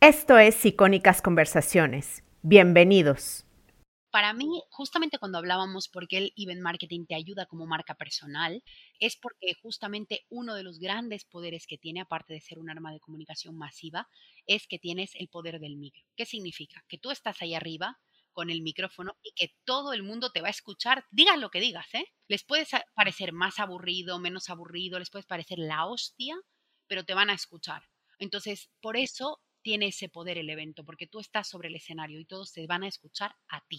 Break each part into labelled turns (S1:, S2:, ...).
S1: Esto es Icónicas Conversaciones. Bienvenidos.
S2: Para mí, justamente cuando hablábamos por qué el event marketing te ayuda como marca personal, es porque justamente uno de los grandes poderes que tiene, aparte de ser un arma de comunicación masiva, es que tienes el poder del micro. ¿Qué significa? Que tú estás ahí arriba con el micrófono y que todo el mundo te va a escuchar, digas lo que digas, ¿eh? Les puede parecer más aburrido, menos aburrido, les puede parecer la hostia, pero te van a escuchar. Entonces, por eso tiene ese poder el evento, porque tú estás sobre el escenario y todos te van a escuchar a ti.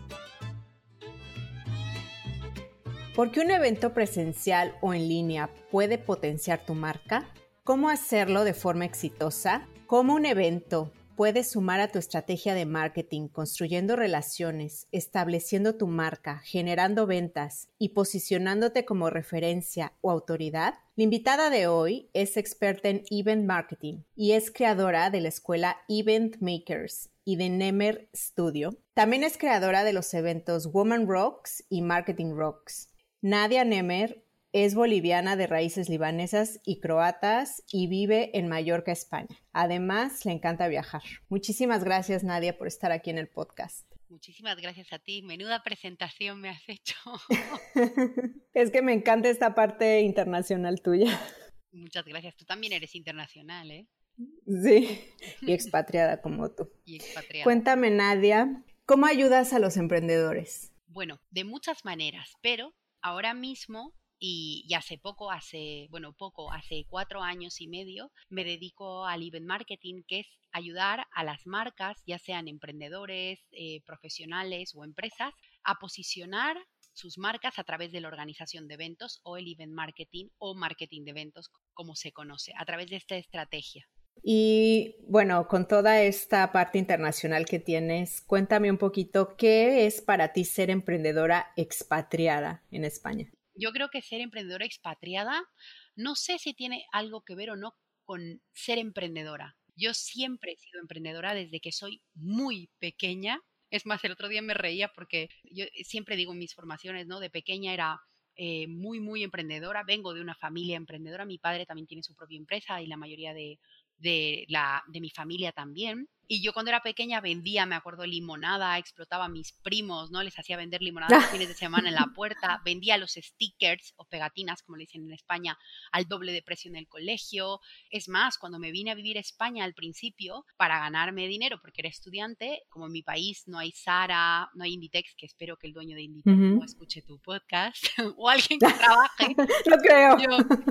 S1: ¿Por qué un evento presencial o en línea puede potenciar tu marca? ¿Cómo hacerlo de forma exitosa? ¿Cómo un evento puede sumar a tu estrategia de marketing construyendo relaciones, estableciendo tu marca, generando ventas y posicionándote como referencia o autoridad? La invitada de hoy es experta en event marketing y es creadora de la escuela Event Makers y de Nemer Studio. También es creadora de los eventos Woman Rocks y Marketing Rocks. Nadia Nemer es boliviana de raíces libanesas y croatas y vive en Mallorca, España. Además, le encanta viajar. Muchísimas gracias, Nadia, por estar aquí en el podcast.
S2: Muchísimas gracias a ti. Menuda presentación me has hecho.
S1: es que me encanta esta parte internacional tuya.
S2: Muchas gracias. Tú también eres internacional, ¿eh?
S1: Sí, y expatriada como tú.
S2: Y expatriada.
S1: Cuéntame, Nadia, ¿cómo ayudas a los emprendedores?
S2: Bueno, de muchas maneras, pero ahora mismo y, hace poco, hace, bueno, poco, hace cuatro años y medio, me dedico al event marketing, que es ayudar a las marcas, ya sean emprendedores, eh, profesionales o empresas, a posicionar sus marcas a través de la organización de eventos o el event marketing o marketing de eventos, como se conoce, a través de esta estrategia.
S1: Y bueno, con toda esta parte internacional que tienes, cuéntame un poquito, ¿qué es para ti ser emprendedora expatriada en España?
S2: Yo creo que ser emprendedora expatriada, no sé si tiene algo que ver o no con ser emprendedora. Yo siempre he sido emprendedora desde que soy muy pequeña. Es más, el otro día me reía porque yo siempre digo en mis formaciones, ¿no? De pequeña era eh, muy, muy emprendedora. Vengo de una familia emprendedora. Mi padre también tiene su propia empresa y la mayoría de, de, la, de mi familia también. Y yo cuando era pequeña vendía, me acuerdo, limonada, explotaba a mis primos, ¿no? Les hacía vender limonada los fines de semana en la puerta, vendía los stickers o pegatinas, como le dicen en España, al doble de precio en el colegio. Es más, cuando me vine a vivir a España al principio, para ganarme dinero, porque era estudiante, como en mi país no hay Sara, no hay Inditex, que espero que el dueño de Inditex no escuche tu podcast, o alguien que trabaje.
S1: Lo creo.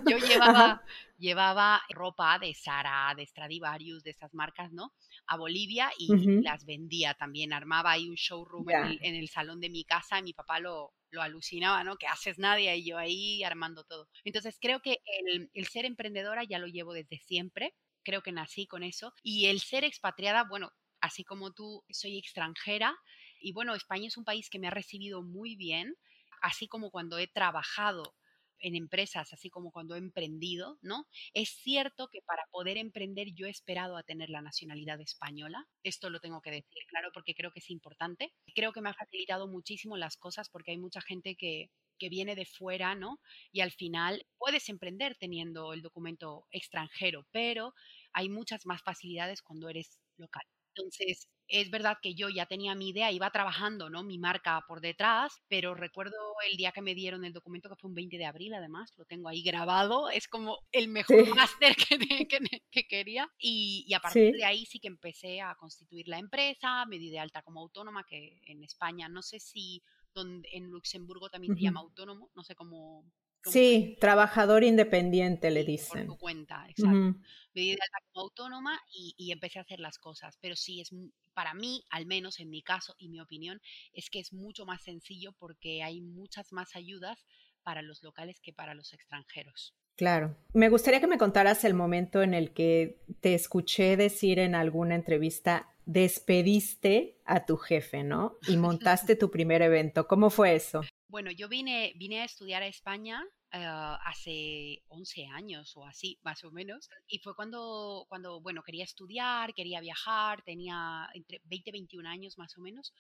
S2: Yo, llevaba, llevaba ropa de Sara, de Stradivarius, de esas marcas, ¿no? A Bolivia y las vendía también. Armaba ahí un showroom en, el, salón de mi casa y mi papá lo, lo alucinaba, ¿no? Que haces nadie y yo ahí armando todo. Entonces creo que el, el ser emprendedora ya lo llevo desde siempre. Creo que nací con eso. Y el ser expatriada, bueno, así como tú, soy extranjera. Y bueno, España es un país que me ha recibido muy bien, así como cuando he trabajado en empresas, así como cuando he emprendido, ¿no? Es cierto que para poder emprender yo he esperado a tener la nacionalidad española. Esto lo tengo que decir, claro, porque creo que es importante. Creo que me ha facilitado muchísimo las cosas porque hay mucha gente que, que viene de fuera, ¿no? Y al final puedes emprender teniendo el documento extranjero, pero hay muchas más facilidades cuando eres local. Entonces, es verdad que yo ya tenía mi idea, iba trabajando, ¿no? Mi marca por detrás, pero recuerdo el día que me dieron el documento, que fue un 20 de abril, además, lo tengo ahí grabado, es como el mejor máster que, quería. Y, a partir de ahí sí que empecé a constituir la empresa, me di de alta como autónoma, que en España, no sé si donde, en Luxemburgo también se llama autónomo, no sé cómo,
S1: Sí, trabajador independiente le dicen.
S2: Por tu cuenta, exacto. Me di de alta como autónoma y, y, empecé a hacer las cosas. Pero sí, es para mí, al menos en mi caso y mi opinión, es que es mucho más sencillo porque hay muchas más ayudas para los locales que para los extranjeros.
S1: Claro. Me gustaría que me contaras el momento en el que te escuché decir en alguna entrevista, despediste a tu jefe, ¿no? Y montaste tu primer evento. ¿Cómo fue eso?
S2: Bueno, yo vine, vine a estudiar a España uh, hace 11 años o así, más o menos. Y fue cuando, cuando, bueno, quería estudiar, quería viajar, tenía entre 20 y 21 años más o menos.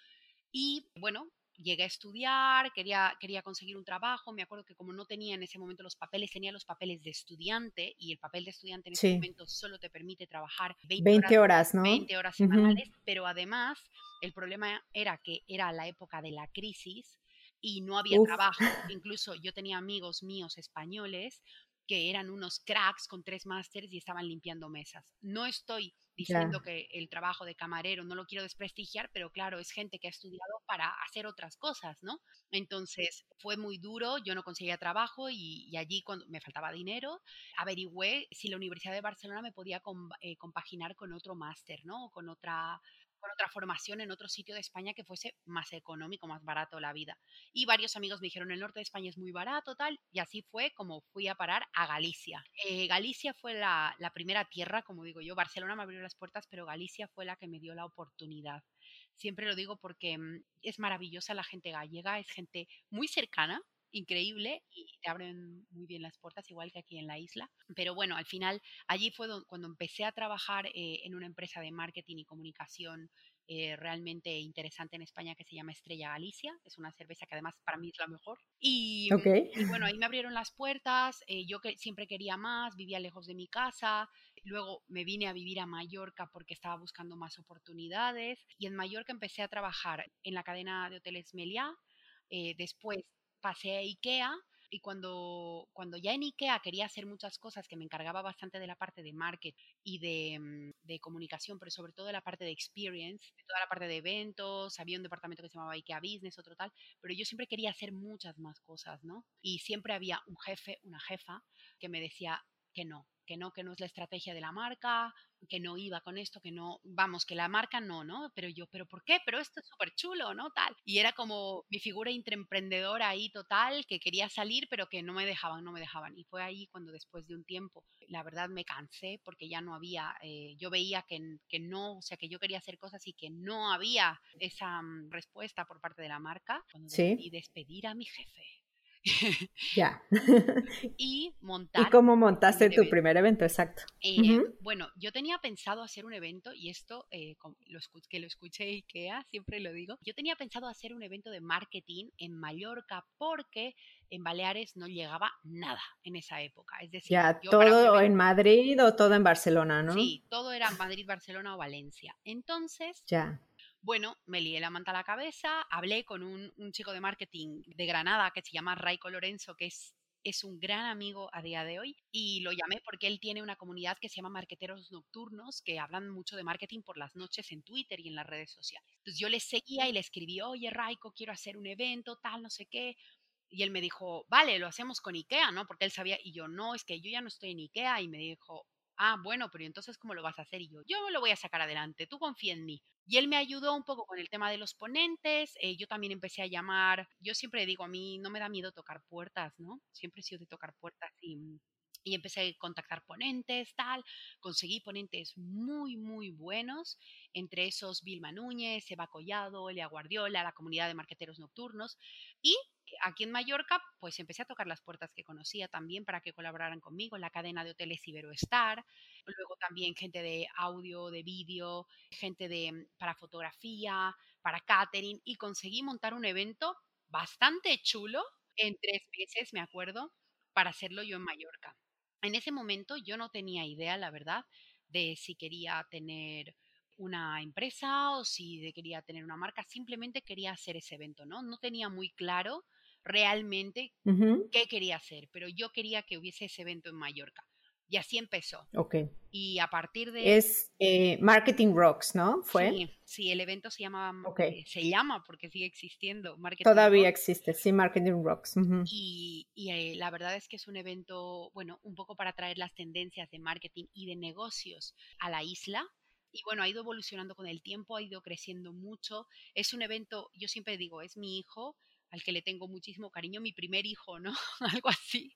S2: Y bueno, llegué a estudiar, quería, quería conseguir un trabajo, me acuerdo que como no tenía en ese momento los papeles, tenía los papeles de estudiante y el papel de estudiante en ese momento solo te permite trabajar
S1: 20, horas, ¿no?
S2: 20 horas semanales, pero además el problema era que era la época de la crisis y no había trabajo. Incluso yo tenía amigos míos españoles que eran unos cracks con tres másteres y estaban limpiando mesas. No estoy diciendo que el trabajo de camarero no lo quiero desprestigiar, pero claro, es gente que ha estudiado para hacer otras cosas, ¿no? Entonces fue muy duro, yo no conseguía trabajo y, allí cuando me faltaba dinero, averigüé si la Universidad de Barcelona me podía eh, compaginar con otro máster, ¿no? O con otra con otra formación en otro sitio de España que fuese más económico, más barato la vida. Y varios amigos me dijeron, el norte de España es muy barato, tal, y así fue como fui a parar a Galicia. Eh, Galicia fue la, primera tierra, como digo yo, Barcelona me abrió las puertas, pero Galicia fue la que me dio la oportunidad. Siempre lo digo porque mm, es maravillosa la gente gallega, es gente muy cercana, increíble y te abren muy bien las puertas, igual que aquí en la isla. Pero bueno, al final allí fue cuando empecé a trabajar eh, en una empresa de marketing y comunicación eh, realmente interesante en España que se llama Estrella Galicia. Es una cerveza que además para mí es la mejor. Y, bueno, ahí me abrieron las puertas. Eh, yo que siempre quería más, vivía lejos de mi casa. Luego me vine a vivir a Mallorca porque estaba buscando más oportunidades. Y en Mallorca empecé a trabajar en la cadena de hoteles Meliá. después pasé a IKEA y cuando, cuando ya en IKEA quería hacer muchas cosas, que me encargaba bastante de la parte de marketing y de, mm, de, comunicación, pero sobre todo de la parte de experience, de toda la parte de eventos, había un departamento que se llamaba IKEA Business, otro tal, pero yo siempre quería hacer muchas más cosas, ¿no? Y siempre había un jefe, una jefa, que me decía que no, que no, que no es la estrategia de la marca, que no iba con esto, que no, vamos, que la marca no, ¿no? Pero yo, ¿pero por qué? Pero esto es súper chulo, ¿no? Tal. Y era como mi figura intraemprendedora ahí total, que quería salir, pero que no me dejaban, no me dejaban. Y fue ahí cuando después de un tiempo, la verdad me cansé porque ya no había, eh, yo veía que, que no, o sea, que yo quería hacer cosas y que no había esa mm, respuesta por parte de la marca, cuando ¿Sí? decidí despedir a mi jefe.
S1: Ya.
S2: y montar.
S1: ¿Y cómo montaste tu primer evento? Exacto.
S2: Eh, bueno, yo tenía pensado hacer un evento, y esto eh, lo, que lo escuché IKEA, siempre lo digo. Yo tenía pensado hacer un evento de marketing en Mallorca porque en Baleares no llegaba nada en esa época. Es decir,
S1: ya, todo en Madrid o todo en Barcelona, ¿no?
S2: Sí, todo era Madrid, Barcelona o Valencia. Entonces,
S1: ya
S2: bueno, me lié la manta a la cabeza, hablé con un, chico de marketing de Granada que se llama Raico Lorenzo, que es, es un gran amigo a día de hoy, y lo llamé porque él tiene una comunidad que se llama Marqueteros Nocturnos, que hablan mucho de marketing por las noches en Twitter y en las redes sociales. Entonces yo le seguía y le escribí, oye Raico, quiero hacer un evento, tal, no sé qué. Y él me dijo, vale, lo hacemos con IKEA, ¿no? Porque él sabía, y yo, no, es que yo ya no estoy en IKEA. Y me dijo, ah, bueno, pero entonces cómo lo vas a hacer? Y yo, yo lo voy a sacar adelante, tú confía en mí. Y él me ayudó un poco con el tema de los ponentes, eh, yo también empecé a llamar, yo siempre digo, a mí no me da miedo tocar puertas, ¿no? Siempre he sido de tocar puertas y, y empecé a contactar ponentes, tal, conseguí ponentes muy, muy buenos, entre esos Vilma Núñez, Eva Collado, Elia Guardiola, la comunidad de marqueteros nocturnos, y aquí en Mallorca, pues empecé a tocar las puertas que conocía también para que colaboraran conmigo la cadena de hoteles Iberoestar, luego también gente de audio, de vídeo, gente de para fotografía, para catering y conseguí montar un evento bastante chulo en tres meses, me acuerdo, para hacerlo yo en Mallorca. En ese momento yo no tenía idea, la verdad, de si quería tener una empresa o si quería tener una marca, simplemente quería hacer ese evento, ¿no? No tenía muy claro realmente qué quería hacer, pero yo quería que hubiese ese evento en Mallorca. Y así empezó.
S1: Ok.
S2: Y a partir de...
S1: Es eh, Marketing Rocks, ¿no? ¿Fue?
S2: Sí, sí, el evento se llama...
S1: Okay.
S2: Eh, se llama porque sigue existiendo.
S1: Todavía existe, sí, Marketing Rocks.
S2: Y, y eh, la verdad es que es un evento, bueno, un poco para traer las tendencias de marketing y de negocios a la isla. Y bueno, ha ido evolucionando con el tiempo, ha ido creciendo mucho. Es un evento, yo siempre digo, es mi hijo, al que le tengo muchísimo cariño, mi primer hijo, ¿no? Algo así,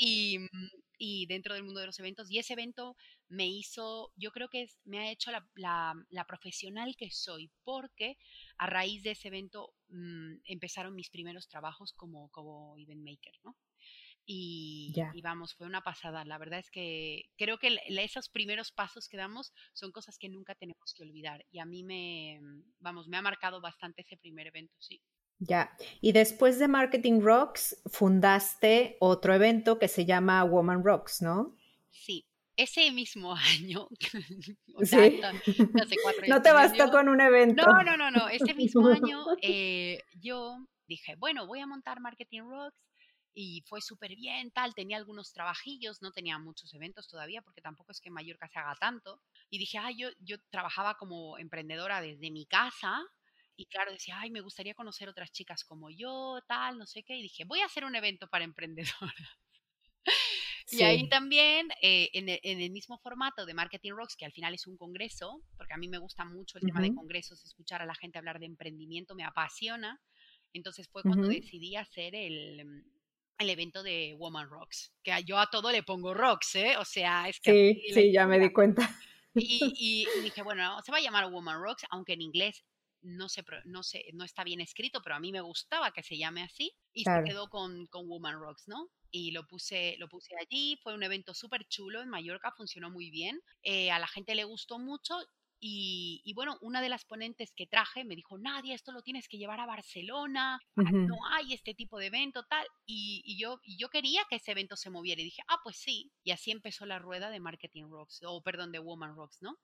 S2: y, mm, y, dentro del mundo de los eventos. Y ese evento me hizo, yo creo que me ha hecho la, la, profesional que soy, porque a raíz de ese evento mm, empezaron mis primeros trabajos como, como event maker, ¿no? Y, y, vamos, fue una pasada. La verdad es que creo que esos primeros pasos que damos son cosas que nunca tenemos que olvidar. Y a mí me, mm, vamos, me ha marcado bastante ese primer evento, sí.
S1: Ya, y después de Marketing Rocks, fundaste otro evento que se llama Woman Rocks, ¿no?
S2: Sí, ese mismo año.
S1: sí. no te bastó con un evento.
S2: No, no, no, no. Ese mismo año eh, yo dije, bueno, voy a montar Marketing Rocks y fue súper bien, tal. Tenía algunos trabajillos, no tenía muchos eventos todavía porque tampoco es que en Mallorca se haga tanto. Y dije, ah, yo, yo trabajaba como emprendedora desde mi casa y claro, decía, ay, me gustaría conocer otras chicas como yo, tal, no sé qué. Y dije, voy a hacer un evento para emprendedoras. Y ahí también, eh, e, en, el, mismo formato de Marketing Rocks, que al final es un congreso, porque a mí me gusta mucho el tema de congresos, escuchar a la gente hablar de emprendimiento me apasiona. Entonces fue cuando decidí hacer el, el, evento de Woman Rocks, que yo a todo le pongo rocks, ¿eh? O sea, es que...
S1: Sí, sí, ya me di cuenta.
S2: Y, y, dije, bueno, se va a llamar Woman Rocks, aunque en inglés no, sé, no, sé, no está bien escrito, pero a mí me gustaba que se llame así y se quedó con, con, Woman Rocks, ¿no? Y lo puse, lo puse allí, fue un evento súper chulo en Mallorca, funcionó muy bien, eh, a la gente le gustó mucho. Y, bueno, una de las ponentes que traje me dijo, Nadia, esto lo tienes que llevar a Barcelona, no hay este tipo de evento, tal. Y, yo, y yo quería que ese evento se moviera y dije, ah, pues sí. Y así empezó la rueda de Marketing Rocks, o perdón, de Woman Rocks, ¿no?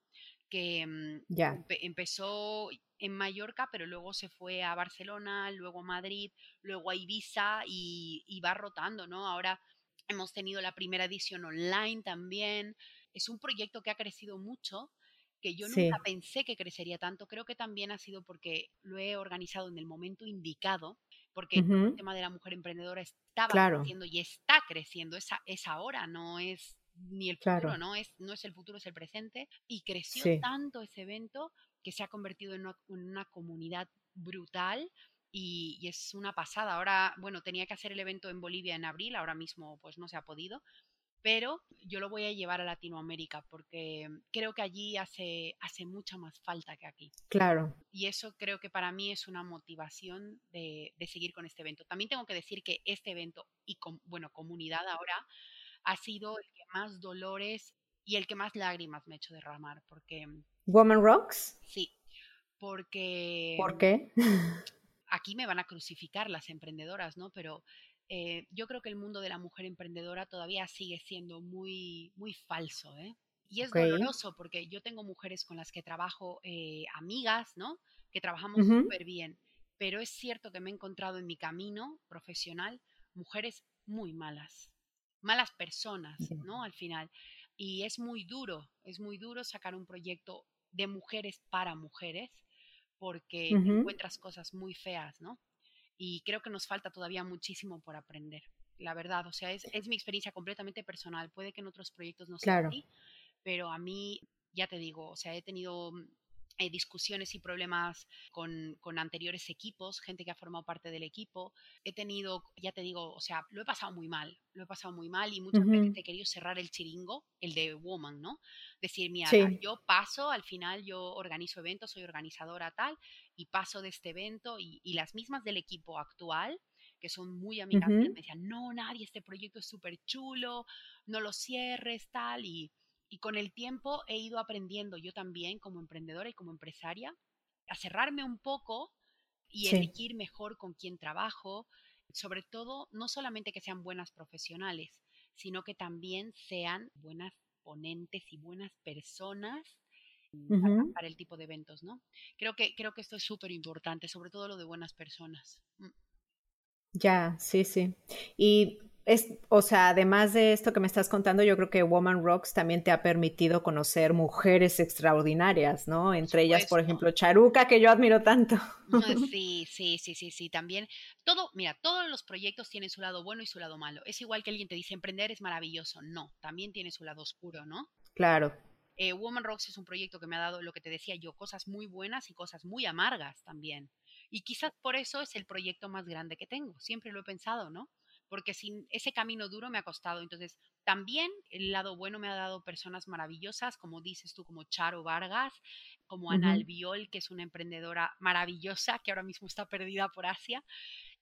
S2: Que mm, empezó en Mallorca, pero luego se fue a Barcelona, luego a Madrid, luego a Ibiza y, va rotando, ¿no? Ahora hemos tenido la primera edición online también. Es un proyecto que ha crecido mucho, que yo nunca pensé que crecería tanto. Creo que también ha sido porque lo he organizado en el momento indicado, porque el tema de la mujer emprendedora estaba creciendo y está creciendo. Es, es ahora, no es ni el futuro, ¿no? Es, no es el futuro, es el presente. Y creció tanto ese evento que se ha convertido en una, comunidad brutal y, es una pasada. Ahora, bueno, tenía que hacer el evento en Bolivia en abril, ahora mismo pues no se ha podido, pero yo lo voy a llevar a Latinoamérica porque creo que allí hace, hace mucha más falta que aquí.
S1: Claro.
S2: Y eso creo que para mí es una motivación de, de seguir con este evento. También tengo que decir que este evento y, con, bueno, comunidad ahora ha sido el más dolores y el que más lágrimas me ha hecho derramar, porque... Mm,
S1: Woman Rocks.
S2: Sí, porque...
S1: ¿Por qué?
S2: Aquí me van a crucificar las emprendedoras, ¿no? Pero eh, yo creo que el mundo de la mujer emprendedora todavía sigue siendo muy, muy falso, ¿eh? Y es doloroso porque yo tengo mujeres con las que trabajo, eh, amigas, ¿no? Que trabajamos súper bien. Pero es cierto que me he encontrado en mi camino profesional mujeres muy malas, malas personas, ¿no? Al final. Y es muy duro, es muy duro sacar un proyecto de mujeres para mujeres porque encuentras cosas muy feas, ¿no? Y creo que nos falta todavía muchísimo por aprender, la verdad. O sea, es, es mi experiencia completamente personal. Puede que en otros proyectos no sea así, pero a mí, ya te digo, o sea, he tenido eh, discusiones y problemas con, con, anteriores equipos, gente que ha formado parte del equipo. He tenido, ya te digo, o sea, lo he pasado muy mal, lo he pasado muy mal y muchas veces he querido cerrar el chiringo, el de Woman, ¿no? Decir, mira, yo paso, al final yo organizo eventos, soy organizadora tal, y paso de este evento y, y las mismas del equipo actual que son muy amigables, me decían, no, nadie, este proyecto es súper chulo, no lo cierres, tal, y, y con el tiempo he ido aprendiendo yo también como emprendedora y como empresaria a cerrarme un poco y elegir mejor con quién trabajo, sobre todo no solamente que sean buenas profesionales, sino que también sean buenas ponentes y buenas personas para, el tipo de eventos, ¿no? Creo que, creo que esto es súper importante, sobre todo lo de buenas personas. Mm.
S1: Ya, sí, sí. Y es, o sea, además de esto que me estás contando, yo creo que Woman Rocks también te ha permitido conocer mujeres extraordinarias, ¿no? Entre ellas, por ejemplo, Charuca, que yo admiro tanto.
S2: Sí, sí, sí, sí, sí, también. Todo, mira, todos los proyectos tienen su lado bueno y su lado malo. Es igual que alguien te dice emprender es maravilloso. No, también tiene su lado oscuro, ¿no?
S1: Claro.
S2: Eh, Woman Rocks es un proyecto que me ha dado lo que te decía yo, cosas muy buenas y cosas muy amargas también. Y quizás por eso es el proyecto más grande que tengo. Siempre lo he pensado, ¿no? Porque sin ese camino duro me ha costado. Entonces, también el lado bueno me ha dado personas maravillosas, como dices tú, como Charo Vargas, como Ana Albiol, que es una emprendedora maravillosa que ahora mismo está perdida por Asia.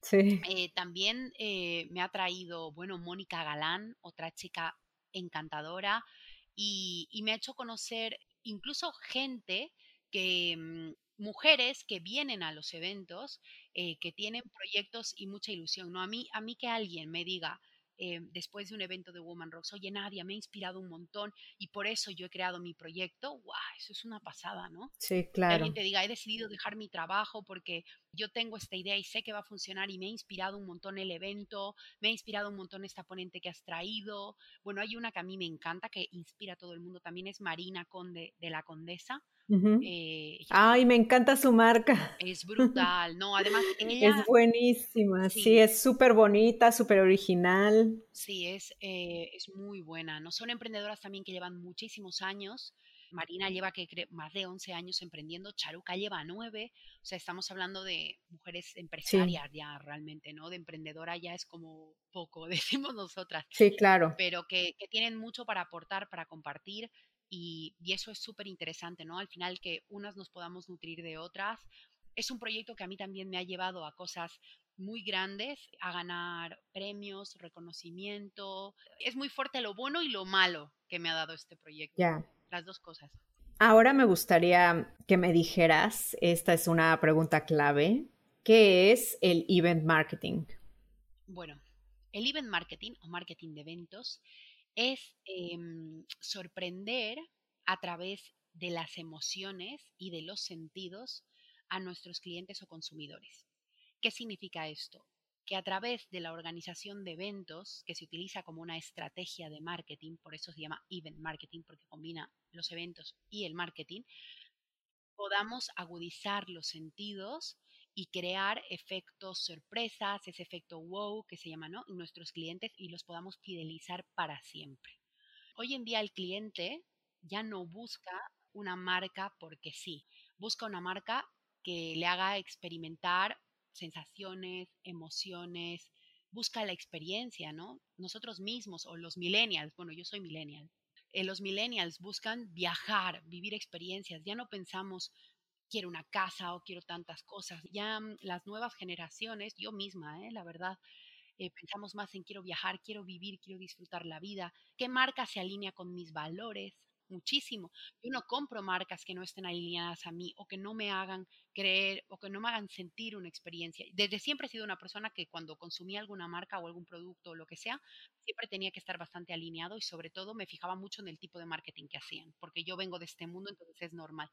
S2: Sí. Eh, también eh, me ha traído, bueno, Mónica Galán, otra chica encantadora, y, me ha hecho conocer incluso gente que, mm, mujeres que vienen a los eventos, eh, que tienen proyectos y mucha ilusión, ¿no? A mí, a mí que alguien me diga, eh, después de un evento de Woman Rocks, oye Nadia, me ha inspirado un montón y por eso yo he creado mi proyecto, wow, eso es una pasada, ¿no?
S1: Sí, claro. Que
S2: alguien te diga, he decidido dejar mi trabajo porque yo tengo esta idea y sé que va a funcionar y me ha inspirado un montón el evento, me ha inspirado un montón esta ponente que has traído. Bueno, hay una que a mí me encanta, que inspira a todo el mundo, también es Marina Conde de la Condesa.
S1: Eh, Ay, me encanta su marca.
S2: Es brutal, ¿no? Además,
S1: Es buenísima, sí, es súper bonita, súper original.
S2: Sí, es, eh, es muy buena, ¿no? Son emprendedoras también que llevan muchísimos años. Marina lleva que más de 11 años emprendiendo, Charuca lleva 9, o sea, estamos hablando de mujeres empresarias ya realmente, ¿no? De emprendedora ya es como poco, decimos nosotras.
S1: Sí, claro.
S2: Pero que, que tienen mucho para aportar, para compartir y, eso es súper interesante, ¿no? Al final que unas nos podamos nutrir de otras. Es un proyecto que a mí también me ha llevado a cosas muy grandes, a ganar premios, reconocimiento. Es muy fuerte lo bueno y lo malo que me ha dado este proyecto. Ya. Las dos cosas.
S1: Ahora me gustaría que me dijeras, esta es una pregunta clave, ¿qué es el event marketing?
S2: Bueno, el event marketing o marketing de eventos es em, sorprender a través de las emociones y de los sentidos a nuestros clientes o consumidores. ¿Qué significa esto? Que a través de la organización de eventos, que se utiliza como una estrategia de marketing, por eso se llama event marketing, porque combina los eventos y el marketing, podamos agudizar los sentidos y crear efectos sorpresas, ese efecto wow que se llama, ¿no? En nuestros clientes y los podamos fidelizar para siempre. Hoy en día el cliente ya no busca una marca porque sí, busca una marca que le haga experimentar sensaciones, emociones, busca la experiencia, ¿no? Nosotros mismos o los millennials, bueno, yo soy millennial, eh, los millennials buscan viajar, vivir experiencias, ya no pensamos quiero una casa o quiero tantas cosas. Ya mm, las nuevas generaciones, yo misma, ¿eh? la verdad, eh, pensamos más en quiero viajar, quiero vivir, quiero disfrutar la vida, qué marca se alinea con mis valores, muchísimo. Yo no compro marcas que no estén alineadas a mí o que no me hagan creer o que no me hagan sentir una experiencia. Desde siempre he sido una persona que cuando consumía alguna marca o algún producto o lo que sea, siempre tenía que estar bastante alineado y sobre todo me fijaba mucho en el tipo de marketing que hacían, porque yo vengo de este mundo, entonces es normal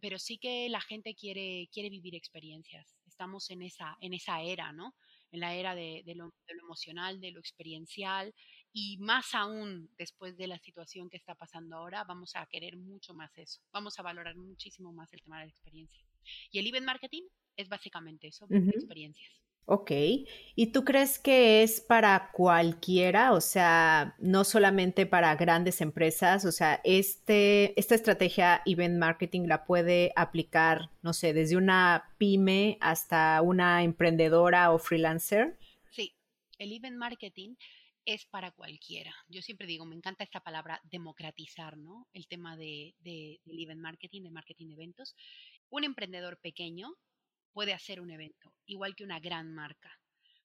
S2: pero sí que la gente quiere, quiere vivir experiencias. Estamos en esa, en esa era, ¿no? En la era de, lo, emocional, de lo experiencial y más aún después de la situación que está pasando ahora, vamos a querer mucho más eso. Vamos a valorar muchísimo más el tema de la experiencia. Y el event marketing es básicamente eso, experiencias.
S1: Ok, ¿y tú crees que es para cualquiera? O sea, no solamente para grandes empresas, o sea, este, esta estrategia event marketing la puede aplicar, no sé, desde una pyme hasta una emprendedora o freelancer.
S2: Sí, el event marketing es para cualquiera. Yo siempre digo, me encanta esta palabra democratizar, ¿no? El tema de, de, del event marketing, de marketing de eventos. Un emprendedor pequeño puede hacer un evento, igual que una gran marca.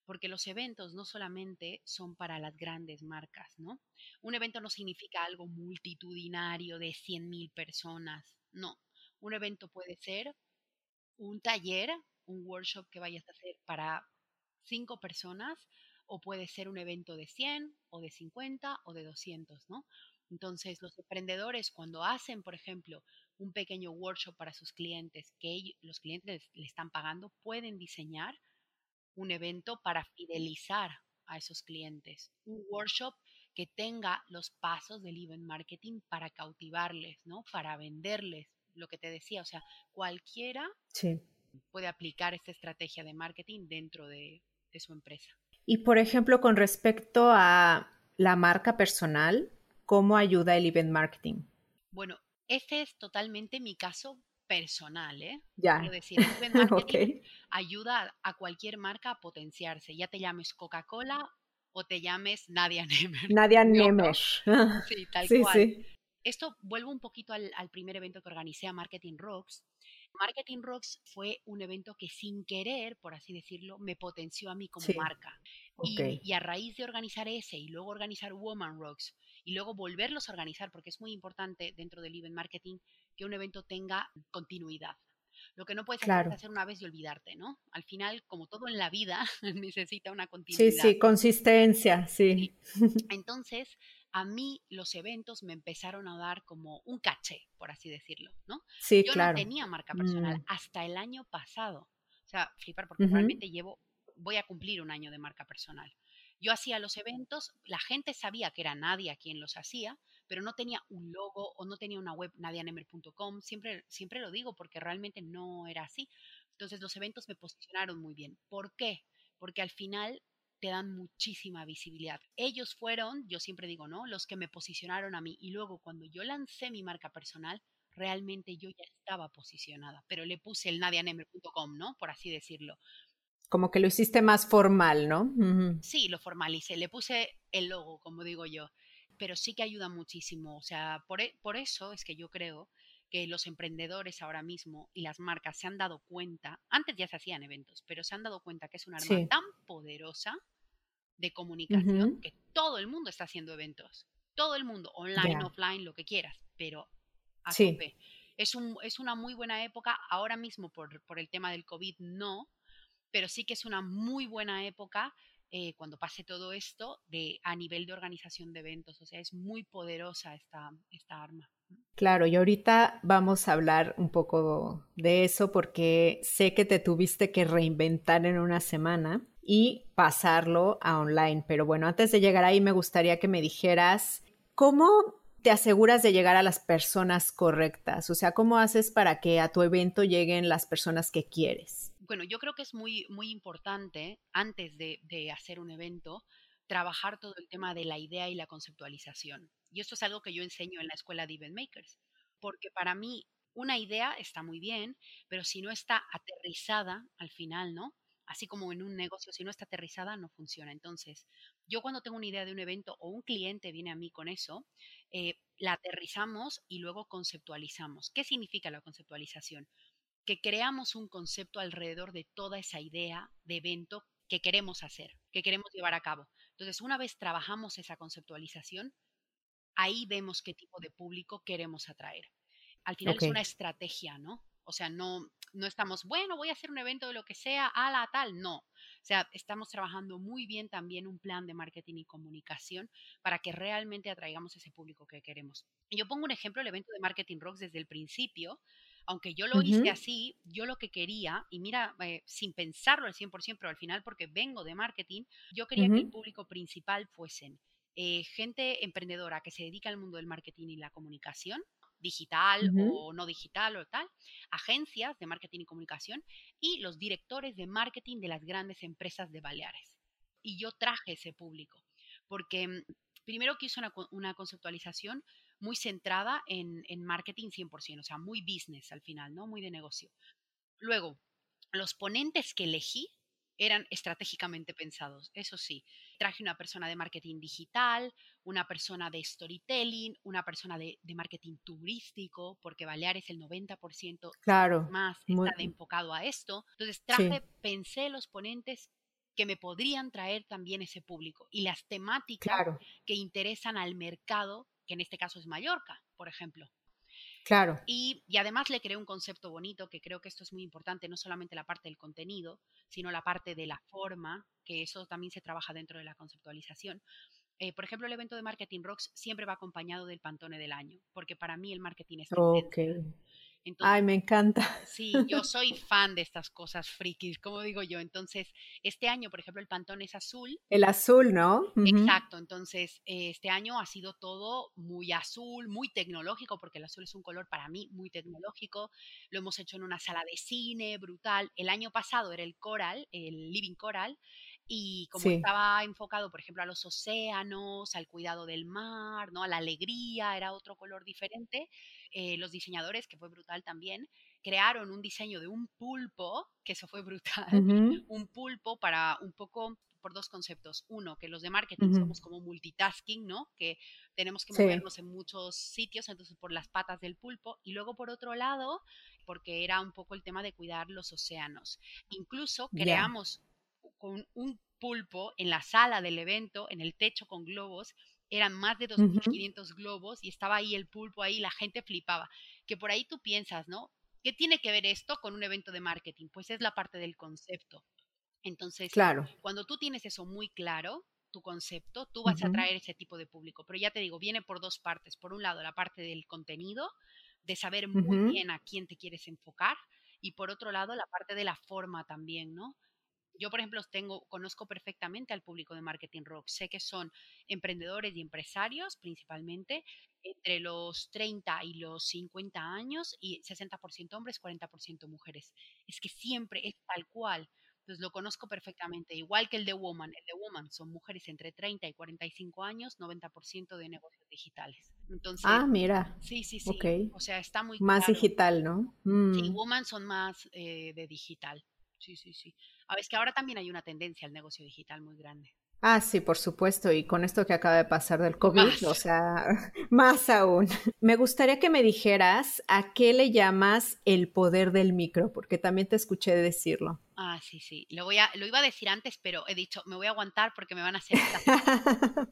S2: Porque los eventos no solamente son para las grandes marcas, ¿no? Un evento no significa algo multitudinario de 100.000 personas, no. Un evento puede ser un taller, un workshop que vayas a hacer para cinco personas, o puede ser un evento de 100 o de 50 o de 200, ¿no? Entonces, los emprendedores cuando hacen, por ejemplo, un pequeño workshop para sus clientes que los clientes le están pagando, pueden diseñar un evento para fidelizar a esos clientes. Un workshop que tenga los pasos del event marketing para cautivarles, ¿no? Para venderles, lo que te decía, o sea, cualquiera puede aplicar esta estrategia de marketing dentro de, de su empresa.
S1: Y por ejemplo, con respecto a la marca personal, ¿cómo ayuda el event marketing?
S2: Bueno, este es totalmente mi caso personal, ¿eh? Ya. Quiero decir, el marketing ayuda a cualquier marca a potenciarse. Ya te llames Coca-Cola o te llames Nadia Nemer.
S1: Nadia Nemer.
S2: Sí, tal cual. Esto vuelvo un poquito al, primer evento que organicé a Marketing Rocks. Marketing Rocks fue un evento que sin querer, por así decirlo, me potenció a mí como marca. Y, a raíz de organizar ese y luego organizar Woman Rocks y luego volverlos a organizar, porque es muy importante dentro del event marketing que un evento tenga continuidad. Lo que no puedes hacer es hacer una vez y olvidarte, ¿no? Al final, como todo en la vida, necesita una continuidad.
S1: Sí, sí, consistencia, sí.
S2: Entonces, a mí los eventos me empezaron a dar como un caché, por así decirlo, ¿no?
S1: Sí,
S2: Yo
S1: no
S2: tenía marca personal mm. hasta el año pasado. O sea, flipar porque realmente llevo, voy a cumplir un año de marca personal. Yo hacía los eventos, la gente sabía que era Nadia quien los hacía, pero no tenía un logo o no tenía una web nadianemer.com. Siempre, siempre lo digo porque realmente no era así. Entonces los eventos me posicionaron muy bien. ¿Por qué? Porque al final te dan muchísima visibilidad. Ellos fueron, yo siempre digo, ¿no? Los que me posicionaron a mí. Y luego cuando yo lancé mi marca personal, realmente yo ya estaba posicionada, pero le puse el nadianemer.com, ¿no? Por así decirlo.
S1: Como que lo hiciste más formal, ¿no?
S2: Sí, lo formalicé, le puse el logo, como digo yo, pero sí que ayuda muchísimo. O sea, por, e, por eso es que yo creo que los emprendedores ahora mismo y las marcas se han dado cuenta, antes ya se hacían eventos, pero se han dado cuenta que es un arma tan poderosa de comunicación que todo el mundo está haciendo eventos. Todo el mundo, online, offline, lo que quieras, pero a tope. Es, un, es una muy buena época, ahora mismo por, por el tema del COVID no, pero sí que es una muy buena época eh, cuando pase todo esto de, a nivel de organización de eventos. O sea, es muy poderosa esta, esta arma.
S1: Claro, y ahorita vamos a hablar un poco de eso porque sé que te tuviste que reinventar en una semana y pasarlo a online. Pero bueno, antes de llegar ahí me gustaría que me dijeras cómo te aseguras de llegar a las personas correctas. O sea, cómo haces para que a tu evento lleguen las personas que quieres
S2: bueno, yo creo que es muy, muy importante, antes de, hacer un evento, trabajar todo el tema de la idea y la conceptualización. Y esto es algo que yo enseño en la escuela de Event Makers, porque para mí una idea está muy bien, pero si no está aterrizada al final, ¿no? Así como en un negocio, si no está aterrizada, no funciona. Entonces, yo cuando tengo una idea de un evento o un cliente viene a mí con eso, eh, la aterrizamos y luego conceptualizamos. ¿Qué significa la conceptualización? Que creamos un concepto alrededor de toda esa idea de evento que queremos hacer, que queremos llevar a cabo. Entonces, una vez trabajamos esa conceptualización, ahí vemos qué tipo de público queremos atraer. Al final es una estrategia, ¿no? O sea, no, no estamos, bueno, voy a hacer un evento de lo que sea, a la tal, no. O sea, estamos trabajando muy bien también un plan de marketing y comunicación para que realmente atraigamos ese público que queremos. Yo pongo un ejemplo, el evento de Marketing Rocks desde el principio, aunque yo lo hice así, yo lo que quería, y mira, eh, sin pensarlo al 100%, pero al final porque vengo de marketing, yo quería que el público principal fuesen eh, gente emprendedora que se dedica al mundo del marketing y la comunicación, digital o no digital o tal, agencias de marketing y comunicación y los directores de marketing de las grandes empresas de Baleares. Y yo traje ese público, porque mm, primero que hizo una, una conceptualización muy centrada en, marketing 100%, o sea, muy business al final, ¿no? Muy de negocio. Luego, los ponentes que elegí eran estratégicamente pensados, eso sí. Traje una persona de marketing digital, una persona de storytelling, una persona de, marketing turístico, porque Baleares el 90%
S1: claro,
S2: más está enfocado a esto. Entonces traje, pensé los ponentes que me podrían traer también ese público y las temáticas que interesan al mercado que en este caso es Mallorca, por ejemplo.
S1: Claro.
S2: Y, además le creé un concepto bonito, que creo que esto es muy importante, no solamente la parte del contenido, sino la parte de la forma, que eso también se trabaja dentro de la conceptualización. Eh, por ejemplo, el evento de Marketing Rocks siempre va acompañado del Pantone del año, porque para mí el marketing es
S1: okay. Ay, me encanta.
S2: Sí, yo soy fan de estas cosas frikis, como digo yo. Entonces, este año, por ejemplo, el Pantón es azul.
S1: El azul, ¿no?
S2: Exacto. Entonces, este año ha sido todo muy azul, muy tecnológico, porque el azul es un color para mí muy tecnológico. Lo hemos hecho en una sala de cine, brutal. El año pasado era el Coral, el Living Coral. Y como estaba enfocado, por ejemplo, a los océanos, al cuidado del mar, ¿no? a la alegría, era otro color diferente. Eh, los diseñadores, que fue brutal también, crearon un diseño de un pulpo, que eso fue brutal, un pulpo para un poco por dos conceptos. Uno, que los de marketing somos como multitasking, ¿no? Que tenemos que movernos en muchos sitios, entonces por las patas del pulpo. Y luego, por otro lado, porque era un poco el tema de cuidar los océanos. Incluso creamos con un pulpo en la sala del evento, en el techo con globos, eran más de 2.500 globos y estaba ahí el pulpo ahí, la gente flipaba. Que por ahí tú piensas, ¿no? ¿Qué tiene que ver esto con un evento de marketing? Pues es la parte del concepto. Entonces, claro. cuando tú tienes eso muy claro, tu concepto, tú vas a atraer ese tipo de público. Pero ya te digo, viene por dos partes. Por un lado, la parte del contenido, de saber muy bien a quién te quieres enfocar, y por otro lado, la parte de la forma también, ¿no? Yo, por ejemplo, tengo, conozco perfectamente al público de Marketing Rock. Sé que son emprendedores y empresarios principalmente, entre los 30 y los 50 años y 60% hombres, 40% mujeres. Es que siempre es tal cual. Entonces lo conozco perfectamente, igual que el de Woman. El de Woman son mujeres entre 30 y 45 años, 90% de negocios digitales. Entonces,
S1: ah, mira.
S2: Sí, sí, sí. Okay. O sea, está muy
S1: Más digital, ¿no?
S2: Sí, mm. Woman son más eh, de digital. Sí, sí, sí. A ver, es que ahora también hay una tendencia al negocio digital muy grande.
S1: Ah, sí, por supuesto. Y con esto que acaba de pasar del COVID, o sea, más aún. Me gustaría que me dijeras a qué le llamas el poder del micro, porque también te escuché decirlo.
S2: Ah, sí, sí. Lo, voy a, lo iba a decir antes, pero he dicho, me voy a aguantar porque me van a hacer...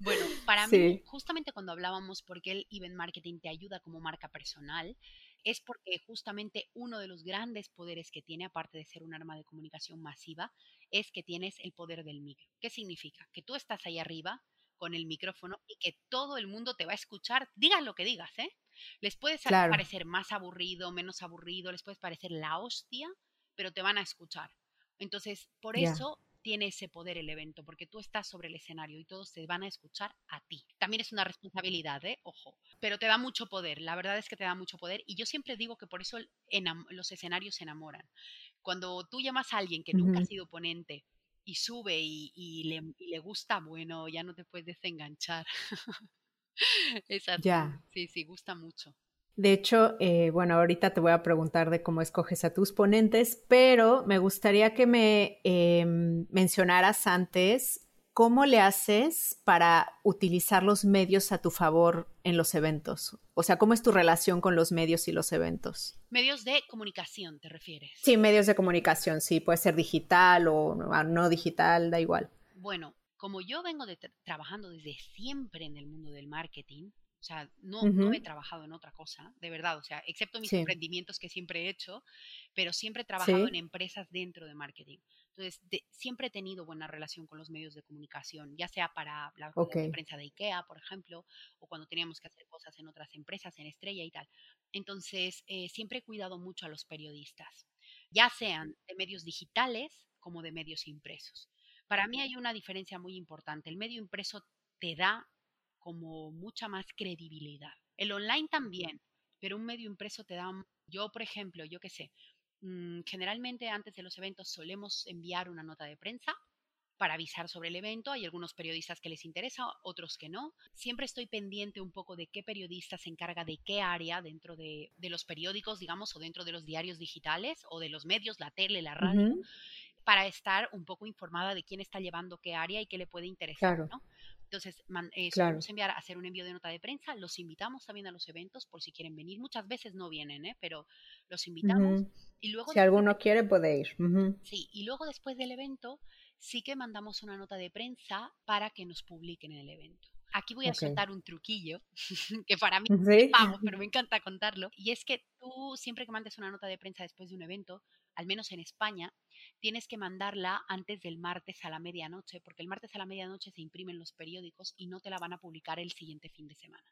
S2: bueno, para mí, justamente cuando hablábamos porque el event marketing te ayuda como marca personal, es porque justamente uno de los grandes poderes que tiene, aparte de ser un arma de comunicación masiva, es que tienes el poder del micro. ¿Qué significa? Que tú estás ahí arriba con el micrófono y que todo el mundo te va a escuchar, digas lo que digas, ¿eh? Les puede parecer más aburrido, menos aburrido, les puede parecer la hostia, pero te van a escuchar. Entonces, por eso tiene ese poder el evento, porque tú estás sobre el escenario y todos te van a escuchar a ti. También es una responsabilidad, ¿eh? ojo, pero te da mucho poder, la verdad es que te da mucho poder y yo siempre digo que por eso los escenarios se enamoran. Cuando tú llamas a alguien que nunca ha sido ponente y sube y, le, gusta, bueno, ya no te puedes desenganchar. Exacto. Ya. Sí, sí, gusta mucho.
S1: De hecho, eh, bueno, ahorita te voy a preguntar de cómo escoges a tus ponentes, pero me gustaría que me em, mencionaras antes cómo le haces para utilizar los medios a tu favor en los eventos. O sea, ¿cómo es tu relación con los medios y los eventos?
S2: Medios de comunicación, ¿te refieres?
S1: Sí, medios de comunicación, sí, puede ser digital o no digital, da igual.
S2: Bueno, como yo vengo trabajando desde siempre en el mundo del marketing, o sea, no, no, he trabajado en otra cosa, de verdad, o sea, excepto mis emprendimientos que siempre he hecho, pero siempre he trabajado en empresas dentro de marketing. Entonces, siempre he tenido buena relación con los medios de comunicación, ya sea para la prensa de IKEA, por ejemplo, o cuando teníamos que hacer cosas en otras empresas, en Estrella y tal. Entonces, eh, siempre he cuidado mucho a los periodistas, ya sean de medios digitales como de medios impresos. Para mí hay una diferencia muy importante. El medio impreso te da como mucha más credibilidad. El online también, pero un medio impreso te da, yo por ejemplo, yo qué sé, mm, generalmente antes de los eventos solemos enviar una nota de prensa para avisar sobre el evento. Hay algunos periodistas que les interesa, otros que no. Siempre estoy pendiente un poco de qué periodista se encarga de qué área dentro de, los periódicos, digamos, o dentro de los diarios digitales o de los medios, la tele, la radio, para estar un poco informada de quién está llevando qué área y qué le puede interesar, ¿no? Entonces, eh, enviar, hacer un envío de nota de prensa, los invitamos también a los eventos por si quieren venir. Muchas veces no vienen, ¿eh? pero los invitamos. y luego
S1: si alguno quiere, puede ir.
S2: Sí, y luego después del evento, sí que mandamos una nota de prensa para que nos publiquen en el evento. Aquí voy a soltar un truquillo que para mí ¿Sí? pero me encanta contarlo. Y es que tú siempre que mandes una nota de prensa después de un evento, al menos en España, tienes que mandarla antes del martes a la medianoche, porque el martes a la medianoche se imprimen los periódicos y no te la van a publicar el siguiente fin de semana.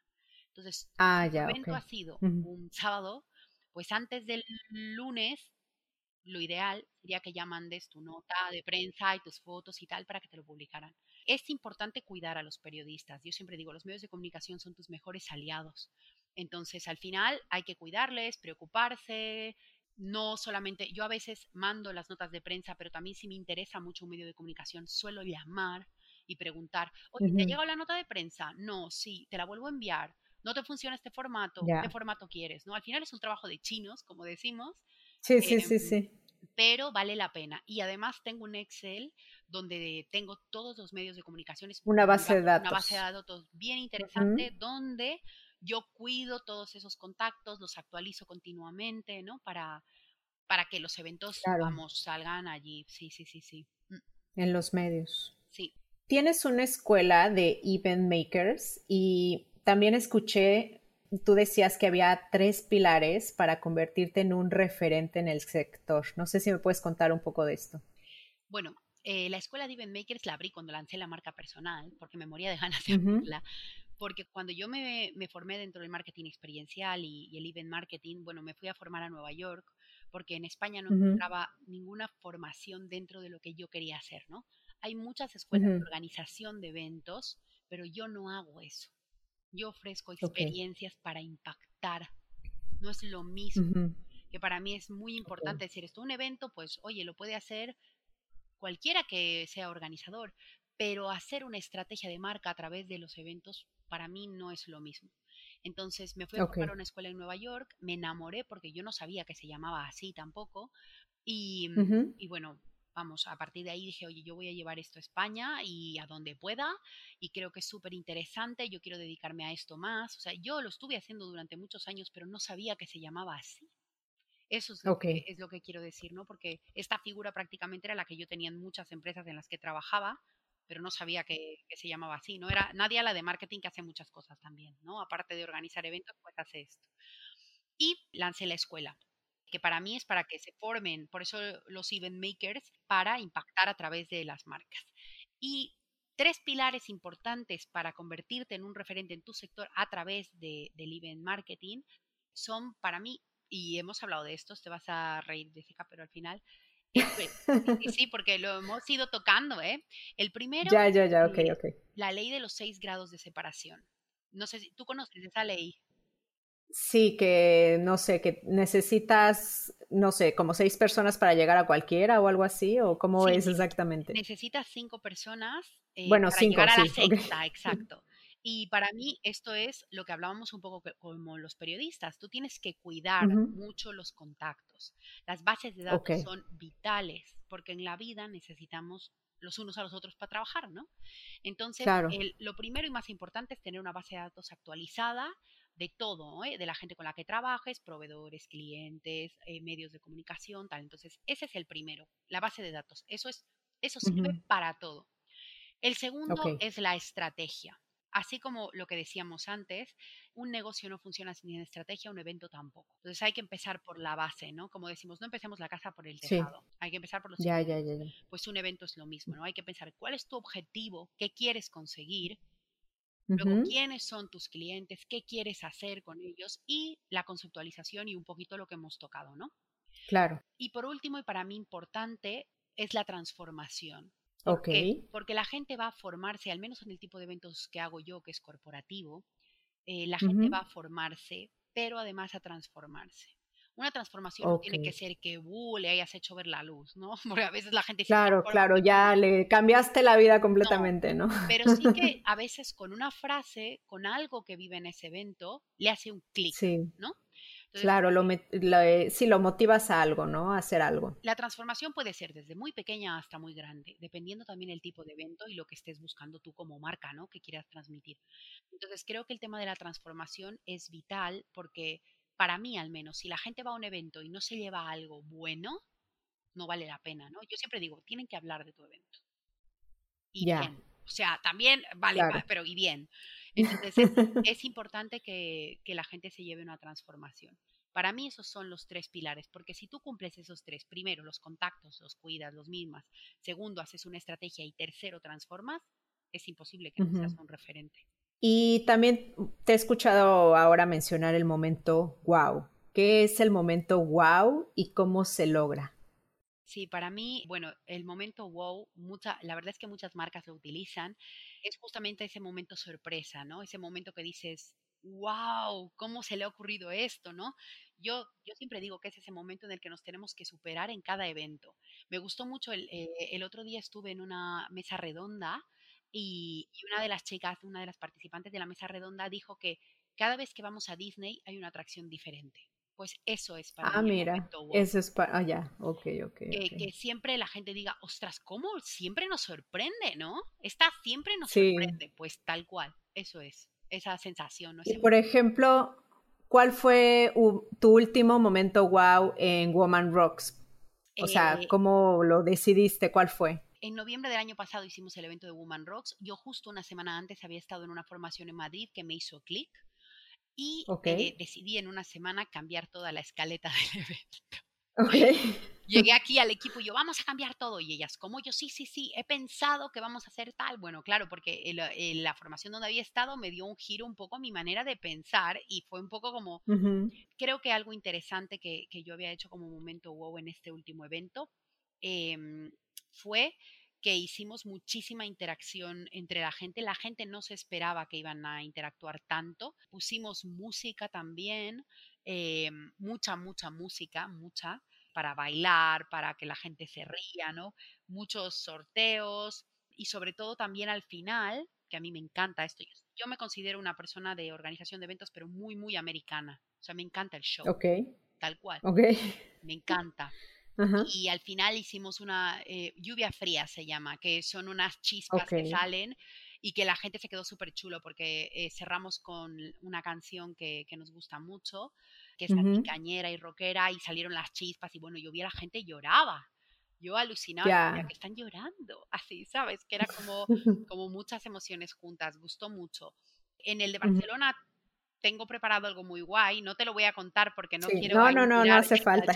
S2: Entonces,
S1: ah, ya,
S2: el evento ha sido un sábado, pues antes del lunes, lo ideal sería que ya mandes tu nota de prensa y tus fotos y tal para que te lo publicaran. Es importante cuidar a los periodistas. Yo siempre digo, los medios de comunicación son tus mejores aliados. Entonces, al final hay que cuidarles, preocuparse, no solamente, yo a veces mando las notas de prensa, pero también si me interesa mucho un medio de comunicación, suelo llamar y preguntar, oye, ¿te ha llegado la nota de prensa? No, sí, te la vuelvo a enviar. No te funciona este formato, ¿qué formato quieres? ¿no? Al final es un trabajo de chinos, como decimos.
S1: Sí, sí, sí, em, sí.
S2: Pero vale la pena. Y además tengo un Excel donde tengo todos los medios de comunicación.
S1: Una base de datos.
S2: Una base de datos bien interesante, donde yo cuido todos esos contactos, los actualizo continuamente, ¿no? Para, para que los eventos, vamos, salgan allí. Sí, sí, sí, sí. Mm.
S1: En los medios.
S2: Sí.
S1: Tienes una escuela de event makers y también escuché, tú decías que había tres pilares para convertirte en un referente en el sector. No sé si me puedes contar un poco de esto.
S2: Bueno, eh, la escuela de Event Makers la abrí cuando lancé la marca personal, porque me moría de ganas de abrirla. Porque cuando yo me, formé dentro del marketing experiencial y, el event marketing, bueno, me fui a formar a Nueva York, porque en España no encontraba ninguna formación dentro de lo que yo quería hacer, ¿no? Hay muchas escuelas de organización de eventos, pero yo no hago eso. Yo ofrezco experiencias para impactar. No es lo mismo. Que para mí es muy importante decir esto. Un evento, pues, oye, lo puede hacer cualquiera que sea organizador, pero hacer una estrategia de marca a través de los eventos para mí no es lo mismo. Entonces me fui a a una escuela en Nueva York, me enamoré porque yo no sabía que se llamaba así tampoco y, y bueno, vamos, a partir de ahí dije, oye, yo voy a llevar esto a España y a donde pueda, y creo que es súper interesante, yo quiero dedicarme a esto más. O sea, yo lo estuve haciendo durante muchos años, pero no sabía que se llamaba así. Eso es lo, que, es lo que quiero decir, ¿no? Porque esta figura prácticamente era la que yo tenía en muchas empresas en las que trabajaba, pero no sabía que, se llamaba así, ¿no? Era nadie a la de marketing que hace muchas cosas también, ¿no? Aparte de organizar eventos, pues hace esto. Y lancé la escuela, que para mí es para que se formen, por eso los event makers, para impactar a través de las marcas. Y tres pilares importantes para convertirte en un referente en tu sector a través de, del event marketing son para mí y hemos hablado de estos, te vas a reír, Jessica, pero al final. Sí, porque lo hemos ido tocando, ¿eh? El primero.
S1: Ya, ya, ya, ok, ok.
S2: La ley de los seis grados de separación. No sé si tú conoces esa ley.
S1: Sí, que no sé, que necesitas, no sé, como seis personas para llegar a cualquiera o algo así, o cómo es exactamente.
S2: Necesitas cinco personas
S1: eh, bueno, para
S2: llegar a la sexta, exacto. Y para mí esto es lo que hablábamos un poco como los periodistas. Tú tienes que cuidar mucho los contactos. Las bases de datos son vitales porque en la vida necesitamos los unos a los otros para trabajar, ¿no? Entonces, lo primero y más importante es tener una base de datos actualizada de todo, ¿eh? de la gente con la que trabajes, proveedores, clientes, eh, medios de comunicación, tal. Entonces, ese es el primero, la base de datos. Eso es, eso sirve para todo. El segundo es la estrategia. Así como lo que decíamos antes, un negocio no funciona sin estrategia, un evento tampoco. Entonces hay que empezar por la base, ¿no? Como decimos, no empecemos la casa por el tejado, hay que empezar por los
S1: ya, ya, ya,
S2: Pues un evento es lo mismo, ¿no? Hay que pensar cuál es tu objetivo, qué quieres conseguir, luego quiénes son tus clientes, qué quieres hacer con ellos y la conceptualización y un poquito lo que hemos tocado, ¿no?
S1: Claro.
S2: Y por último, y para mí importante, es la transformación.
S1: Ok.
S2: Porque la gente va a formarse, al menos en el tipo de eventos que hago yo, que es corporativo, eh, la gente va a formarse, pero además a transformarse. Una transformación no tiene que ser que uh, le hayas hecho ver la luz, ¿no? Porque a veces la gente...
S1: Claro, claro, ya le cambiaste la vida completamente, ¿no?
S2: Pero sí que a veces con una frase, con algo que vive en ese evento, le hace un clic, ¿no?
S1: Claro, lo, eh, si lo motivas a algo, ¿no? A hacer algo.
S2: La transformación puede ser desde muy pequeña hasta muy grande, dependiendo también el tipo de evento y lo que estés buscando tú como marca, ¿no? Que quieras transmitir. Entonces, creo que el tema de la transformación es vital porque para mí al menos, si la gente va a un evento y no se lleva algo bueno, no vale la pena, ¿no? Yo siempre digo, tienen que hablar de tu evento. Y bien. O sea, también vale, pero y bien. Entonces es, importante que, la gente se lleve una transformación. Para mí esos son los tres pilares, porque si tú cumples esos tres, primero los contactos, los cuidas, los mismas, segundo haces una estrategia y tercero transformas, es imposible que no seas un referente.
S1: Y también te he escuchado ahora mencionar el momento wow. ¿Qué es el momento wow y cómo se logra?
S2: Sí, para mí, bueno, el momento wow, mucha, la verdad es que muchas marcas lo utilizan, es justamente ese momento sorpresa, ¿no? Ese momento que dices, wow, ¿cómo se le ha ocurrido esto, no? Yo, yo siempre digo que es ese momento en el que nos tenemos que superar en cada evento. Me gustó mucho, el, eh, el otro día estuve en una mesa redonda y, y una de las chicas, una de las participantes de la mesa redonda dijo que cada vez que vamos a Disney hay una atracción diferente Pues eso es para
S1: ah, mira, eso es para, ah, ya, ok, ok.
S2: Que, siempre la gente diga, ostras, ¿cómo siempre nos sorprende, no? Esta siempre nos sorprende, pues tal cual, eso es, esa sensación. ¿no?
S1: Y por ejemplo, ¿cuál fue tu último momento wow en Woman Rocks? O sea, eh, ¿cómo lo decidiste? ¿Cuál fue?
S2: En noviembre del año pasado hicimos el evento de Woman Rocks. Yo justo una semana antes había estado en una formación en Madrid que me hizo clic y eh, decidí en una semana cambiar toda la escaleta del evento. Llegué aquí al equipo y yo, vamos a cambiar todo. Y ellas, como yo, sí, sí, sí, he pensado que vamos a hacer tal. Bueno, claro, porque la formación donde había estado me dio un giro un poco a mi manera de pensar y fue un poco como, creo que algo interesante que, que, yo había hecho como momento wow en este último evento eh, fue que hicimos muchísima interacción entre la gente. La gente no se esperaba que iban a interactuar tanto. Pusimos música también, eh, mucha, mucha música, mucha, para bailar, para que la gente se ría, ¿no? Muchos sorteos y sobre todo también al final, que a mí me encanta esto. Yo me considero una persona de organización de eventos, pero muy, muy americana. O sea, me encanta el show.
S1: Ok.
S2: Tal cual.
S1: Ok.
S2: Me encanta. Y al final hicimos una eh, lluvia fría, se llama, que son unas chispas que salen y que la gente se quedó súper chulo porque eh, cerramos con una canción que, que, nos gusta mucho, que es uh cañera y rockera, y salieron las chispas y bueno, yo vi a la gente lloraba. Yo alucinaba, que están llorando, así, ¿sabes? Que era como, como muchas emociones juntas, gustó mucho. En el de Barcelona tengo preparado algo muy guay, no te lo voy a contar porque no quiero...
S1: No, no, no, no hace falta.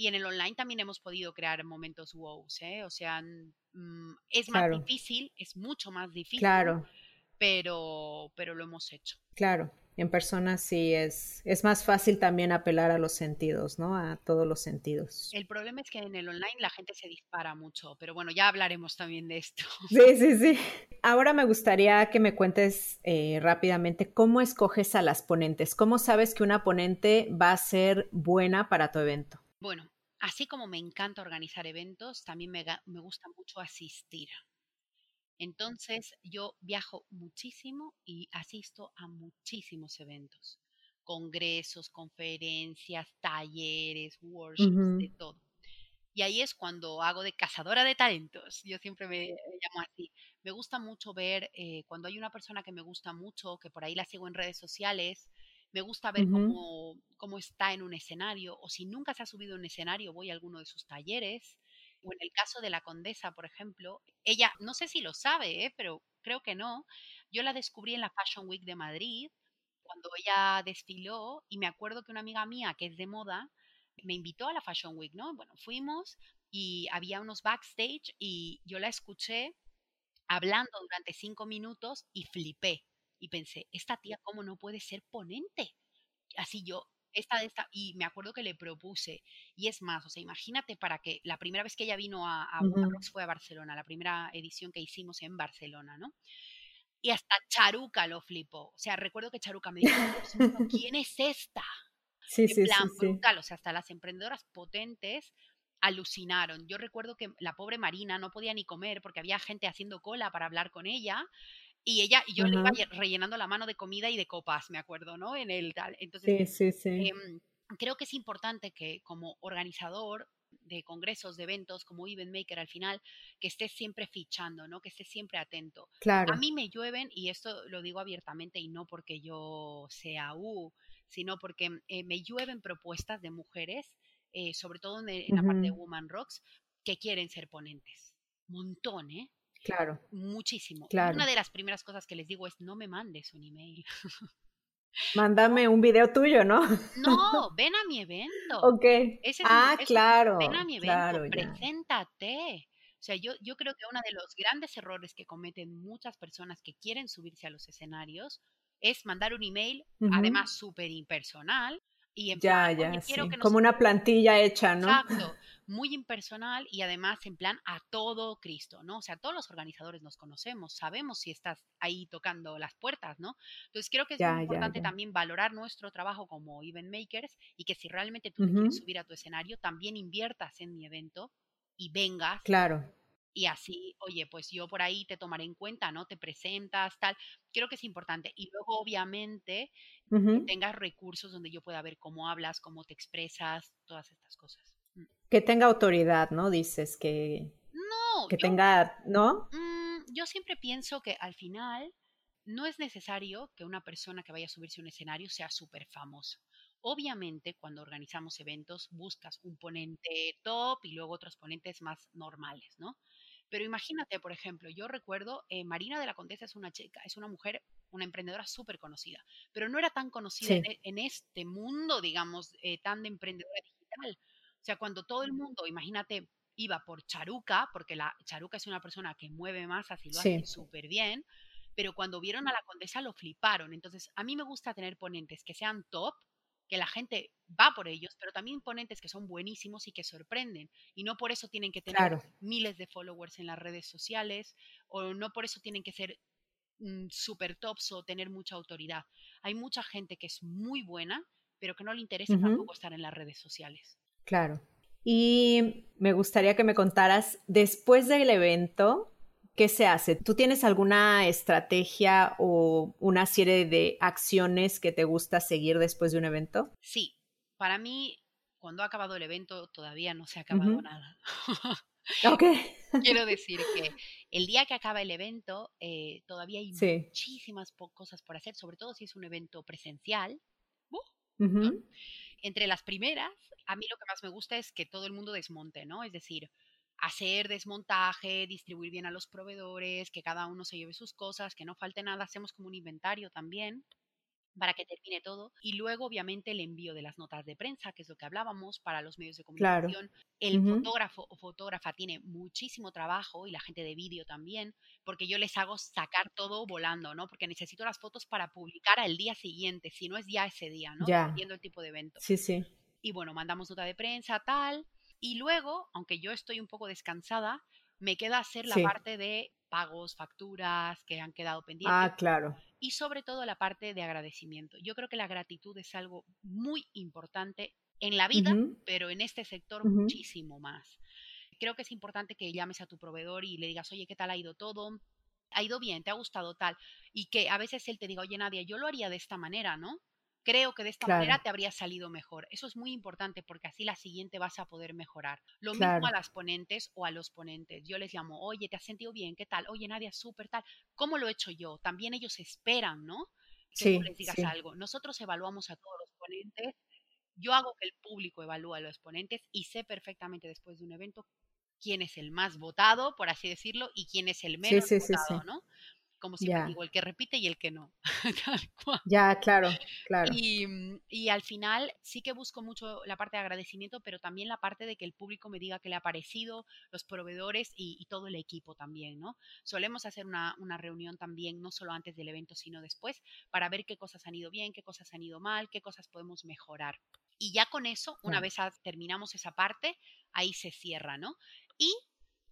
S2: Y en el online también hemos podido crear momentos wow, ¿eh? O sea, mm, es más difícil, es mucho más difícil.
S1: Claro.
S2: Pero, pero lo hemos hecho.
S1: Claro, en persona sí es, es más fácil también apelar a los sentidos, ¿no? A todos los sentidos.
S2: El problema es que en el online la gente se dispara mucho, pero bueno, ya hablaremos también de esto.
S1: Sí, sí, sí. Ahora me gustaría que me cuentes eh, rápidamente cómo escoges a las ponentes, cómo sabes que una ponente va a ser buena para tu evento.
S2: Bueno, así como me encanta organizar eventos, también me, gusta mucho asistir. Entonces, yo viajo muchísimo y asisto a muchísimos eventos, congresos, conferencias, talleres, workshops, de todo. Y ahí es cuando hago de cazadora de talentos. Yo siempre me, llamo así. Me gusta mucho ver eh, cuando hay una persona que me gusta mucho, que por ahí la sigo en redes sociales, me gusta ver cómo, cómo, está en un escenario, o si nunca se ha subido a un escenario, voy a alguno de sus talleres. O en el caso de la condesa, por ejemplo, ella, no sé si lo sabe, ¿eh? pero creo que no, yo la descubrí en la Fashion Week de Madrid, cuando ella desfiló, y me acuerdo que una amiga mía, que es de moda, me invitó a la Fashion Week, ¿no? Bueno, fuimos y había unos backstage y yo la escuché hablando durante cinco minutos y flipé y pensé, esta tía, ¿cómo no puede ser ponente? Así yo, esta de esta, y me acuerdo que le propuse, y es más, o sea, imagínate para que la primera vez que ella vino a, a fue a Barcelona, la primera edición que hicimos en Barcelona, ¿no? Y hasta Charuca lo flipó. O sea, recuerdo que Charuca me dijo, ¿quién es esta?
S1: Sí, sí,
S2: plan
S1: sí,
S2: brutal, o sea, hasta las emprendedoras potentes alucinaron. Yo recuerdo que la pobre Marina no podía ni comer porque había gente haciendo cola para hablar con ella y ella, y yo le iba rellenando la mano de comida y de copas, me acuerdo, ¿no? En el tal. Entonces,
S1: sí, sí, sí.
S2: Em, creo que es importante que como organizador de congresos, de eventos, como Event Maker al final, que estés siempre fichando, ¿no? Que estés siempre atento.
S1: Claro.
S2: A mí me llueven, y esto lo digo abiertamente y no porque yo sea U, sino porque eh, me llueven propuestas de mujeres, eh, sobre todo en, la parte de Woman Rocks, que quieren ser ponentes. Montón, ¿eh?
S1: Claro.
S2: Muchísimo.
S1: Claro.
S2: Una de las primeras cosas que les digo es no me mandes un email.
S1: Mándame un video tuyo, ¿no?
S2: No, ven a mi evento.
S1: Ok. ah, claro.
S2: Ven a mi evento, preséntate. O sea, yo, yo creo que uno de los grandes errores que cometen muchas personas que quieren subirse a los escenarios es mandar un email, además súper impersonal, y en
S1: ya, ya, como una plantilla hecha, ¿no?
S2: Exacto, muy impersonal y además en plan a todo Cristo, ¿no? O sea, todos los organizadores nos conocemos, sabemos si estás ahí tocando las puertas, ¿no? Entonces creo que es muy importante también valorar nuestro trabajo como event makers y que si realmente tú quieres subir a tu escenario, también inviertas en mi evento y vengas.
S1: Claro
S2: y así, oye, pues yo por ahí te tomaré en cuenta, ¿no? Te presentas, tal. Creo que es importante. Y luego, obviamente, que tengas recursos donde yo pueda ver cómo hablas, cómo te expresas, todas estas cosas.
S1: Mm. Que tenga autoridad, ¿no? Dices que...
S2: No.
S1: Que tenga, ¿no?
S2: Mm, yo siempre pienso que al final no es necesario que una persona que vaya a subirse a un escenario sea súper famoso. Obviamente, cuando organizamos eventos, buscas un ponente top y luego otros ponentes más normales, ¿no? Pero imagínate, por ejemplo, yo recuerdo, eh, Marina de la Condesa es una chica, es una mujer, una emprendedora súper conocida, pero no era tan conocida en, este mundo, digamos, eh, tan de emprendedora digital. O sea, cuando todo el mundo, imagínate, iba por Charuca, porque la Charuca es una persona que mueve más, así lo hace súper bien, pero cuando vieron a la condesa lo fliparon. Entonces, a mí me gusta tener ponentes que sean top, que la gente va por ellos, pero también ponentes que son buenísimos y que sorprenden. Y no por eso tienen que tener miles de followers en las redes sociales o no por eso tienen que ser mm, super tops o tener mucha autoridad. Hay mucha gente que es muy buena, pero que no le interesa tampoco estar en las redes sociales.
S1: Claro. Y me gustaría que me contaras, después del evento, ¿qué se hace? ¿Tú tienes alguna estrategia o una serie de acciones que te gusta seguir después de un evento?
S2: Sí, para mí, cuando ha acabado el evento, todavía no se ha acabado nada.
S1: ok.
S2: Quiero decir que el día que acaba el evento, eh, todavía hay muchísimas cosas por hacer, sobre todo si es un evento presencial. Entre las primeras, a mí lo que más me gusta es que todo el mundo desmonte, ¿no? Es decir, hacer desmontaje, distribuir bien a los proveedores, que cada uno se lleve sus cosas, que no falte nada, hacemos como un inventario también para que termine todo. Y luego, obviamente, el envío de las notas de prensa, que es lo que hablábamos, para los medios de comunicación. El fotógrafo o fotógrafa tiene muchísimo trabajo y la gente de vídeo también, porque yo les hago sacar todo volando, ¿no? Porque necesito las fotos para publicar al día siguiente, si no es ya ese día, ¿no? Dependiendo el tipo de evento.
S1: Sí, sí.
S2: Y bueno, mandamos nota de prensa, tal. Y luego, aunque yo estoy un poco descansada, me queda hacer la parte de pagos, facturas que han quedado pendientes.
S1: Ah, claro.
S2: Y sobre todo la parte de agradecimiento. Yo creo que la gratitud es algo muy importante en la vida, pero en este sector muchísimo más. Creo que es importante que llames a tu proveedor y le digas, oye, ¿qué tal ha ido todo? ¿Ha ido bien? ¿Te ha gustado tal? Y que a veces él te diga, oye, Nadia, yo lo haría de esta manera, ¿no? Creo que de esta manera te habría salido mejor. Eso es muy importante porque así la siguiente vas a poder mejorar. Lo mismo a las ponentes o a los ponentes. Yo les llamo, oye, ¿te has sentido bien? ¿Qué tal? Oye, Nadia, súper tal. ¿Cómo lo he hecho yo? También ellos esperan, ¿no? Que tú les digas algo. Nosotros evaluamos a todos los ponentes. Yo hago que el público evalúe a los ponentes y sé perfectamente después de un evento quién es el más votado, por así decirlo, y quién es el menos votado, ¿no? Como siempre digo, el que repite y el que no.
S1: ya, claro, claro.
S2: Mm, y, al final sí que busco mucho la parte de agradecimiento, pero también la parte de que el público me diga que le ha parecido, los proveedores y, todo el equipo también, ¿no? Solemos hacer una, reunión también, no solo antes del evento, sino después, para ver qué cosas han ido bien, qué cosas han ido mal, qué cosas podemos mejorar. Y ya con eso, una vez terminamos esa parte, ahí se cierra, ¿no? Y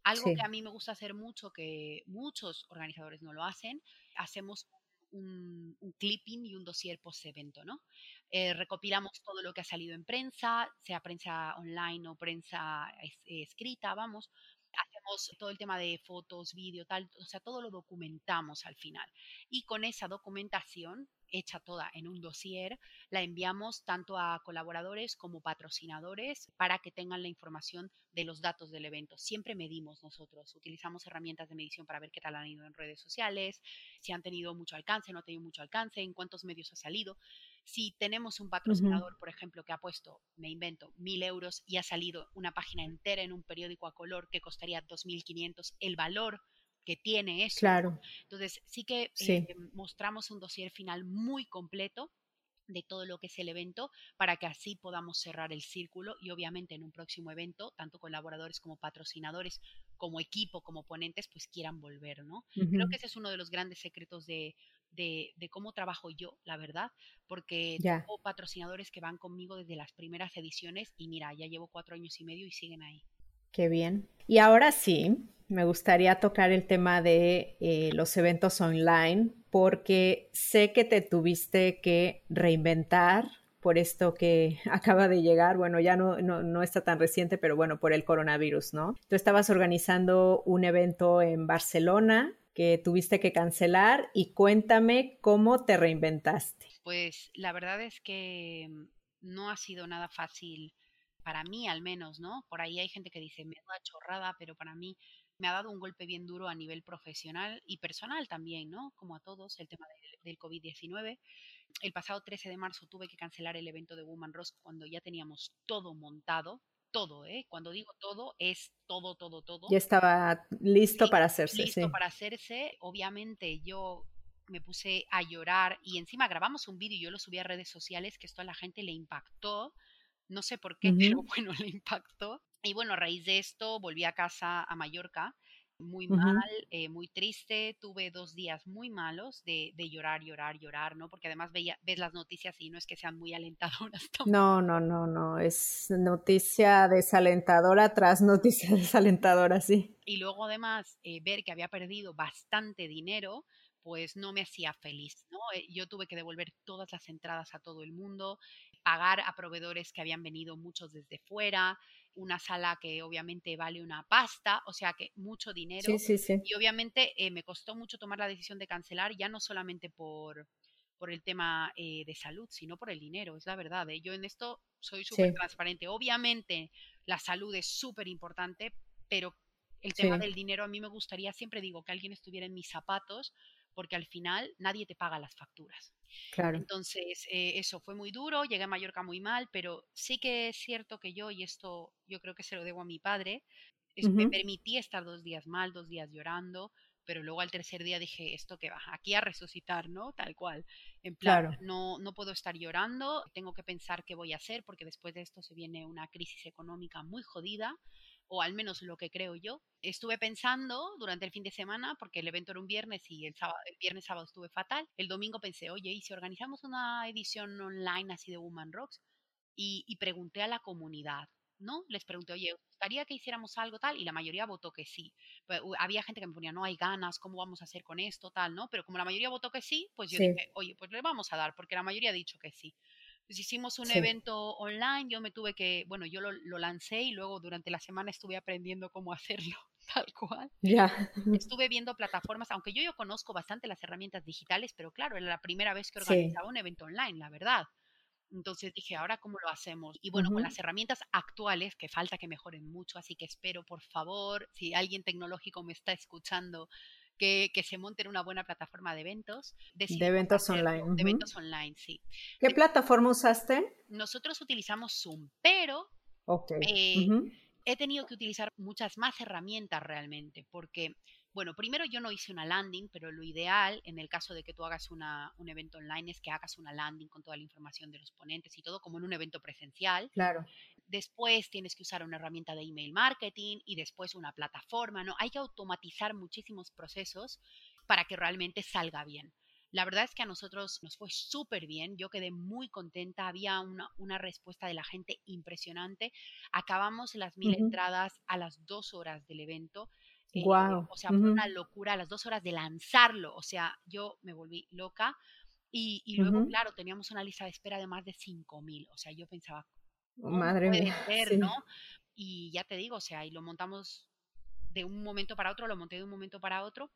S2: algo que a mí me gusta hacer mucho, que muchos organizadores no lo hacen, hacemos un, clipping y un dossier post-evento, ¿no? Eh, recopilamos todo lo que ha salido en prensa, sea prensa online o prensa escrita, vamos, hacemos todo el tema de fotos, vídeo, tal, o sea, todo lo documentamos al final. Y con esa documentación hecha toda en un dossier, la enviamos tanto a colaboradores como patrocinadores para que tengan la información de los datos del evento. Siempre medimos nosotros, utilizamos herramientas de medición para ver qué tal han ido en redes sociales, si han tenido mucho alcance, no han tenido mucho alcance, en cuántos medios ha salido. Si tenemos un patrocinador, por ejemplo, que ha puesto, me invento, mil euros y ha salido una página entera en un periódico a color que costaría 2.500, el valor que tiene eso.
S1: Claro.
S2: Entonces, sí que eh, mostramos un dossier final muy completo de todo lo que es el evento para que así podamos cerrar el círculo y obviamente en un próximo evento, tanto colaboradores como patrocinadores, como equipo, como ponentes, pues quieran volver, ¿no? Creo que ese es uno de los grandes secretos de, de, cómo trabajo yo, la verdad, porque tengo patrocinadores que van conmigo desde las primeras ediciones y mira, ya llevo cuatro años y medio y siguen ahí.
S1: Qué bien. Y ahora sí, me gustaría tocar el tema de eh, los eventos online, porque sé que te tuviste que reinventar por esto que acaba de llegar, bueno, ya no, no, no, está tan reciente, pero bueno, por el coronavirus, ¿no? Tú estabas organizando un evento en Barcelona que tuviste que cancelar y cuéntame cómo te reinventaste.
S2: Pues la verdad es que mm, no ha sido nada fácil para mí al menos, ¿no? Por ahí hay gente que dice, me da chorrada, pero para mí me ha dado un golpe bien duro a nivel profesional y personal también, ¿no? Como a todos, el tema del, COVID-19. El pasado 13 de marzo tuve que cancelar el evento de Woman Ross cuando ya teníamos todo montado, todo, ¿eh? Cuando digo todo, es todo, todo, todo.
S1: Ya estaba listo para hacerse.
S2: Listo para hacerse. Obviamente yo me puse a llorar y encima grabamos un vídeo y yo lo subí a redes sociales que esto a la gente le impactó no sé por qué, pero bueno, le impactó. Y bueno, a raíz de esto volví a casa a Mallorca muy mal, eh, muy triste, tuve dos días muy malos de, de, llorar, llorar, llorar, ¿no? Porque además veía, ves las noticias y no es que sean muy alentadoras.
S1: No, no, no, no, es noticia desalentadora tras noticia desalentadora, sí.
S2: Y luego además eh, ver que había perdido bastante dinero, pues no me hacía feliz, ¿no? Eh, yo tuve que devolver todas las entradas a todo el mundo, pagar a proveedores que habían venido muchos desde fuera, una sala que obviamente vale una pasta, o sea que mucho dinero.
S1: Sí, sí, sí.
S2: Y obviamente eh, me costó mucho tomar la decisión de cancelar, ya no solamente por, por el tema eh, de salud, sino por el dinero, es la verdad. ¿eh? Yo en esto soy súper transparente. Obviamente la salud es súper importante, pero el tema del dinero a mí me gustaría, siempre digo, que alguien estuviera en mis zapatos, porque al final nadie te paga las facturas.
S1: Claro.
S2: Entonces, eh, eso fue muy duro, llegué a Mallorca muy mal, pero sí que es cierto que yo, y esto yo creo que se lo debo a mi padre, me permití estar dos días mal, dos días llorando, pero luego al tercer día dije, esto que va, aquí a resucitar, ¿no? Tal cual. En plan, no, no puedo estar llorando, tengo que pensar qué voy a hacer, porque después de esto se viene una crisis económica muy jodida o al menos lo que creo yo. Estuve pensando durante el fin de semana, porque el evento era un viernes y el, sábado, el viernes sábado estuve fatal. El domingo pensé, oye, ¿y si organizamos una edición online así de Woman Rocks? Y, pregunté a la comunidad, ¿no? Les pregunté, oye, ¿os gustaría que hiciéramos algo tal? Y la mayoría votó que sí. Pues, había gente que me ponía, no hay ganas, ¿cómo vamos a hacer con esto, tal, ¿no? Pero como la mayoría votó que sí, pues yo dije, oye, pues le vamos a dar, porque la mayoría ha dicho que sí. Pues hicimos un evento online, yo me tuve que, bueno, yo lo, lancé y luego durante la semana estuve aprendiendo cómo hacerlo, tal cual.
S1: Ya.
S2: Estuve viendo plataformas, aunque yo, yo conozco bastante las herramientas digitales, pero claro, era la primera vez que organizaba un evento online, la verdad. Entonces dije, ¿ahora cómo lo hacemos? Y bueno, con las herramientas actuales, que falta que mejoren mucho, así que espero, por favor, si alguien tecnológico me está escuchando, que, se monte en una buena plataforma de eventos.
S1: De, eventos online.
S2: De eventos online, sí.
S1: ¿Qué plataforma usaste?
S2: Nosotros utilizamos Zoom, pero eh, he tenido que utilizar muchas más herramientas realmente, porque bueno, primero yo no hice una landing, pero lo ideal en el caso de que tú hagas una, un evento online es que hagas una landing con toda la información de los ponentes y todo como en un evento presencial.
S1: Claro.
S2: Después tienes que usar una herramienta de email marketing y después una plataforma, ¿no? Hay que automatizar muchísimos procesos para que realmente salga bien. La verdad es que a nosotros nos fue súper bien, yo quedé muy contenta, había una, una, respuesta de la gente impresionante. Acabamos las mil entradas a las dos horas del evento.
S1: wow.
S2: Eh, o sea, fue una locura a las dos horas de lanzarlo. O sea, yo me volví loca. Y, y luego, claro, teníamos una lista de espera de más de 5.000. O sea, yo pensaba,
S1: Madre mía.
S2: ¿no? Y ya te digo, o sea, y lo montamos de un momento para otro, lo monté de un momento para otro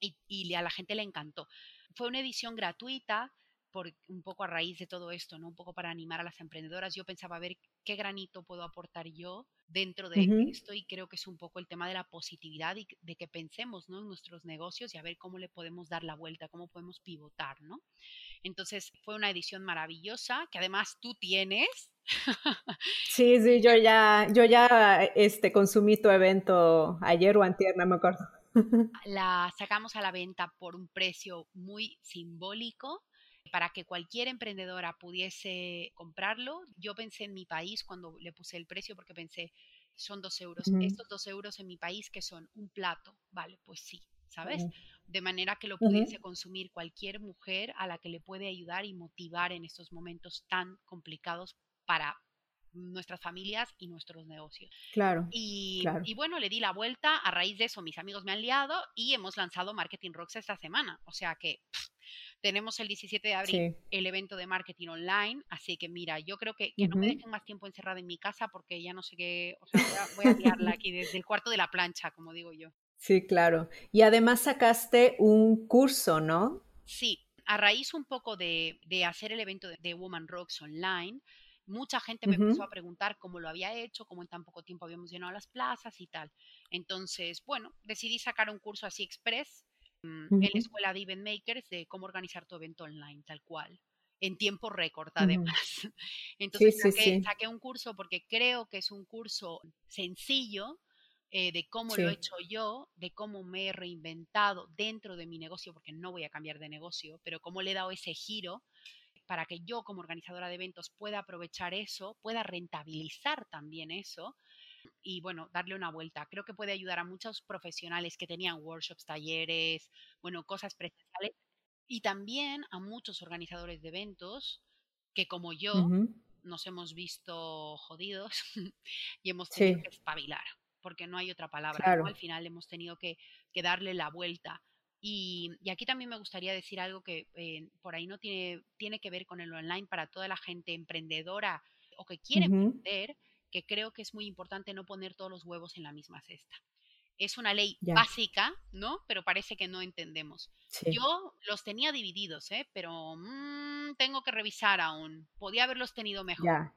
S2: y, y a la gente le encantó. Fue una edición gratuita, por un poco a raíz de todo esto, ¿no? Un poco para animar a las emprendedoras. Yo pensaba, a ver, ¿qué granito puedo aportar yo dentro de esto? Y creo que es un poco el tema de la positividad y de que pensemos, ¿no? En nuestros negocios y a ver cómo le podemos dar la vuelta, cómo podemos pivotar, ¿no? Entonces, fue una edición maravillosa que además tú tienes.
S1: sí, sí, yo ya, yo ya este, consumí tu evento ayer o antier, no me acuerdo.
S2: la sacamos a la venta por un precio muy simbólico para que cualquier emprendedora pudiese comprarlo. Yo pensé en mi país cuando le puse el precio porque pensé, son dos euros. Estos dos euros en mi país que son un plato, vale, pues sí, ¿sabes? De manera que lo pudiese consumir cualquier mujer a la que le puede ayudar y motivar en estos momentos tan complicados para nuestras familias y nuestros negocios.
S1: Claro
S2: y, y, bueno, le di la vuelta. A raíz de eso, mis amigos me han liado y hemos lanzado Marketing Rocks esta semana. O sea que tenemos el 17 de abril el evento de marketing online, así que mira, yo creo que, que no me dejen más tiempo encerrada en mi casa porque ya no sé qué, o sea, voy a, voy a aquí desde el cuarto de la plancha, como digo yo.
S1: Sí, claro. Y además sacaste un curso, ¿no?
S2: Sí, a raíz un poco de, hacer el evento de, Woman Rocks online, mucha gente me empezó a preguntar cómo lo había hecho, cómo en tan poco tiempo habíamos llenado las plazas y tal. Entonces, bueno, decidí sacar un curso así express mm, en la escuela de Event Makers de cómo organizar tu evento online, tal cual en tiempo récord además. Entonces saqué, un curso porque creo que es un curso sencillo eh, de cómo lo he hecho yo, de cómo me he reinventado dentro de mi negocio, porque no voy a cambiar de negocio, pero cómo le he dado ese giro para que yo como organizadora de eventos pueda aprovechar eso, pueda rentabilizar también eso y bueno, darle una vuelta. Creo que puede ayudar a muchos profesionales que tenían workshops, talleres, bueno, cosas presenciales y también a muchos organizadores de eventos que como yo nos hemos visto jodidos y hemos tenido que espabilar, porque no hay otra palabra. Al final hemos tenido que, darle la vuelta. Y, aquí también me gustaría decir algo que eh, por ahí no tiene, tiene que ver con el online para toda la gente emprendedora o que quiere emprender, que creo que es muy importante no poner todos los huevos en la misma cesta es una ley básica, ¿no? Pero parece que no entendemos. Yo los tenía divididos, ¿eh? Pero mm, tengo que revisar aún. Podía haberlos tenido mejor.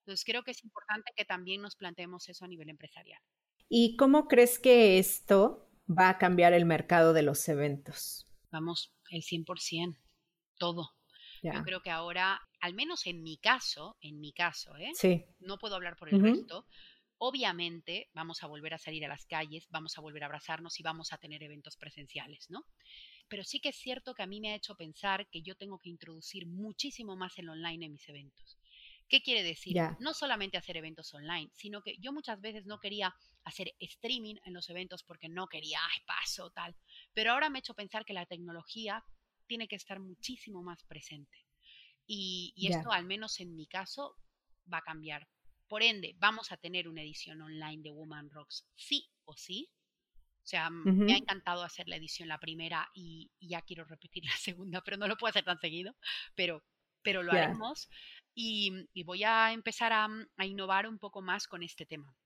S2: Entonces creo que es importante que también nos planteemos eso a nivel empresarial.
S1: ¿Y cómo crees que esto va a cambiar el mercado de los eventos?
S2: Vamos, el 100%, todo. Yo creo que ahora, al menos en mi caso, en mi caso, ¿eh? Sí. No puedo hablar por el resto, Obviamente vamos a volver a salir a las calles, vamos a volver a abrazarnos y vamos a tener eventos presenciales, ¿no? Pero sí que es cierto que a mí me ha hecho pensar que yo tengo que introducir muchísimo más el online en mis eventos. ¿Qué quiere decir? No solamente hacer eventos online, sino que yo muchas veces no quería hacer streaming en los eventos porque no quería, ay, paso, tal. Pero ahora me ha hecho pensar que la tecnología tiene que estar muchísimo más presente. Y, esto, al menos en mi caso, va a cambiar. Por ende, vamos a tener una edición online de Woman Rocks, sí o sí. O sea, me ha encantado hacer la edición la primera y, ya quiero repetir la segunda, pero no lo puedo hacer tan seguido, pero, pero lo haremos. Y, voy a empezar a, innovar un poco más con este tema.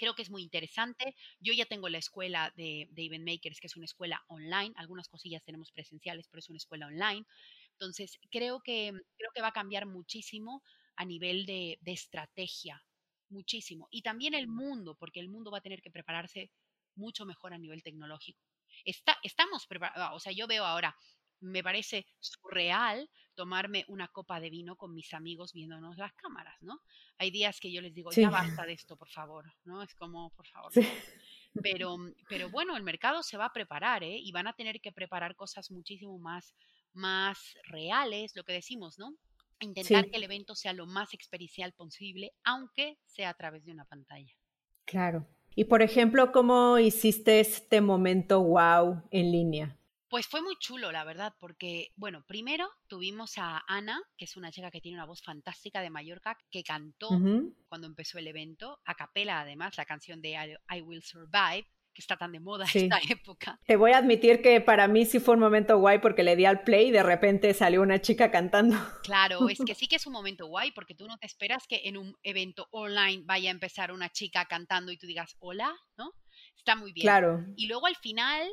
S2: Creo que es muy interesante. Yo ya tengo la escuela de, de Event Makers, que es una escuela online. Algunas cosillas tenemos presenciales, pero es una escuela online. Entonces, creo que, creo que va a cambiar muchísimo a nivel de, estrategia, muchísimo. Y también el mundo, porque el mundo va a tener que prepararse mucho mejor a nivel tecnológico. Está, estamos preparados, o sea, yo veo ahora, me parece surreal tomarme una copa de vino con mis amigos viéndonos las cámaras, ¿no? Hay días que yo les digo, ya basta de esto, por favor, ¿no? Es como, por favor. Pero, pero bueno, el mercado se va a preparar, ¿eh? Y van a tener que preparar cosas muchísimo más, más reales, lo que decimos, ¿no? intentar que el evento sea lo más experiencial posible, aunque sea a través de una pantalla.
S1: Claro. Y por ejemplo, ¿cómo hiciste este momento wow en línea?
S2: Pues fue muy chulo, la verdad, porque, bueno, primero tuvimos a Ana, que es una chica que tiene una voz fantástica de Mallorca, que cantó cuando empezó el evento, a capela además, la canción de I Will Survive, que está tan de moda esta época.
S1: Te voy a admitir que para mí sí fue un momento guay porque le di al play y de repente salió una chica cantando.
S2: Claro, es que sí que es un momento guay porque tú no te esperas que en un evento online vaya a empezar una chica cantando y tú digas hola, ¿no? Está muy bien. Claro. Y luego al final,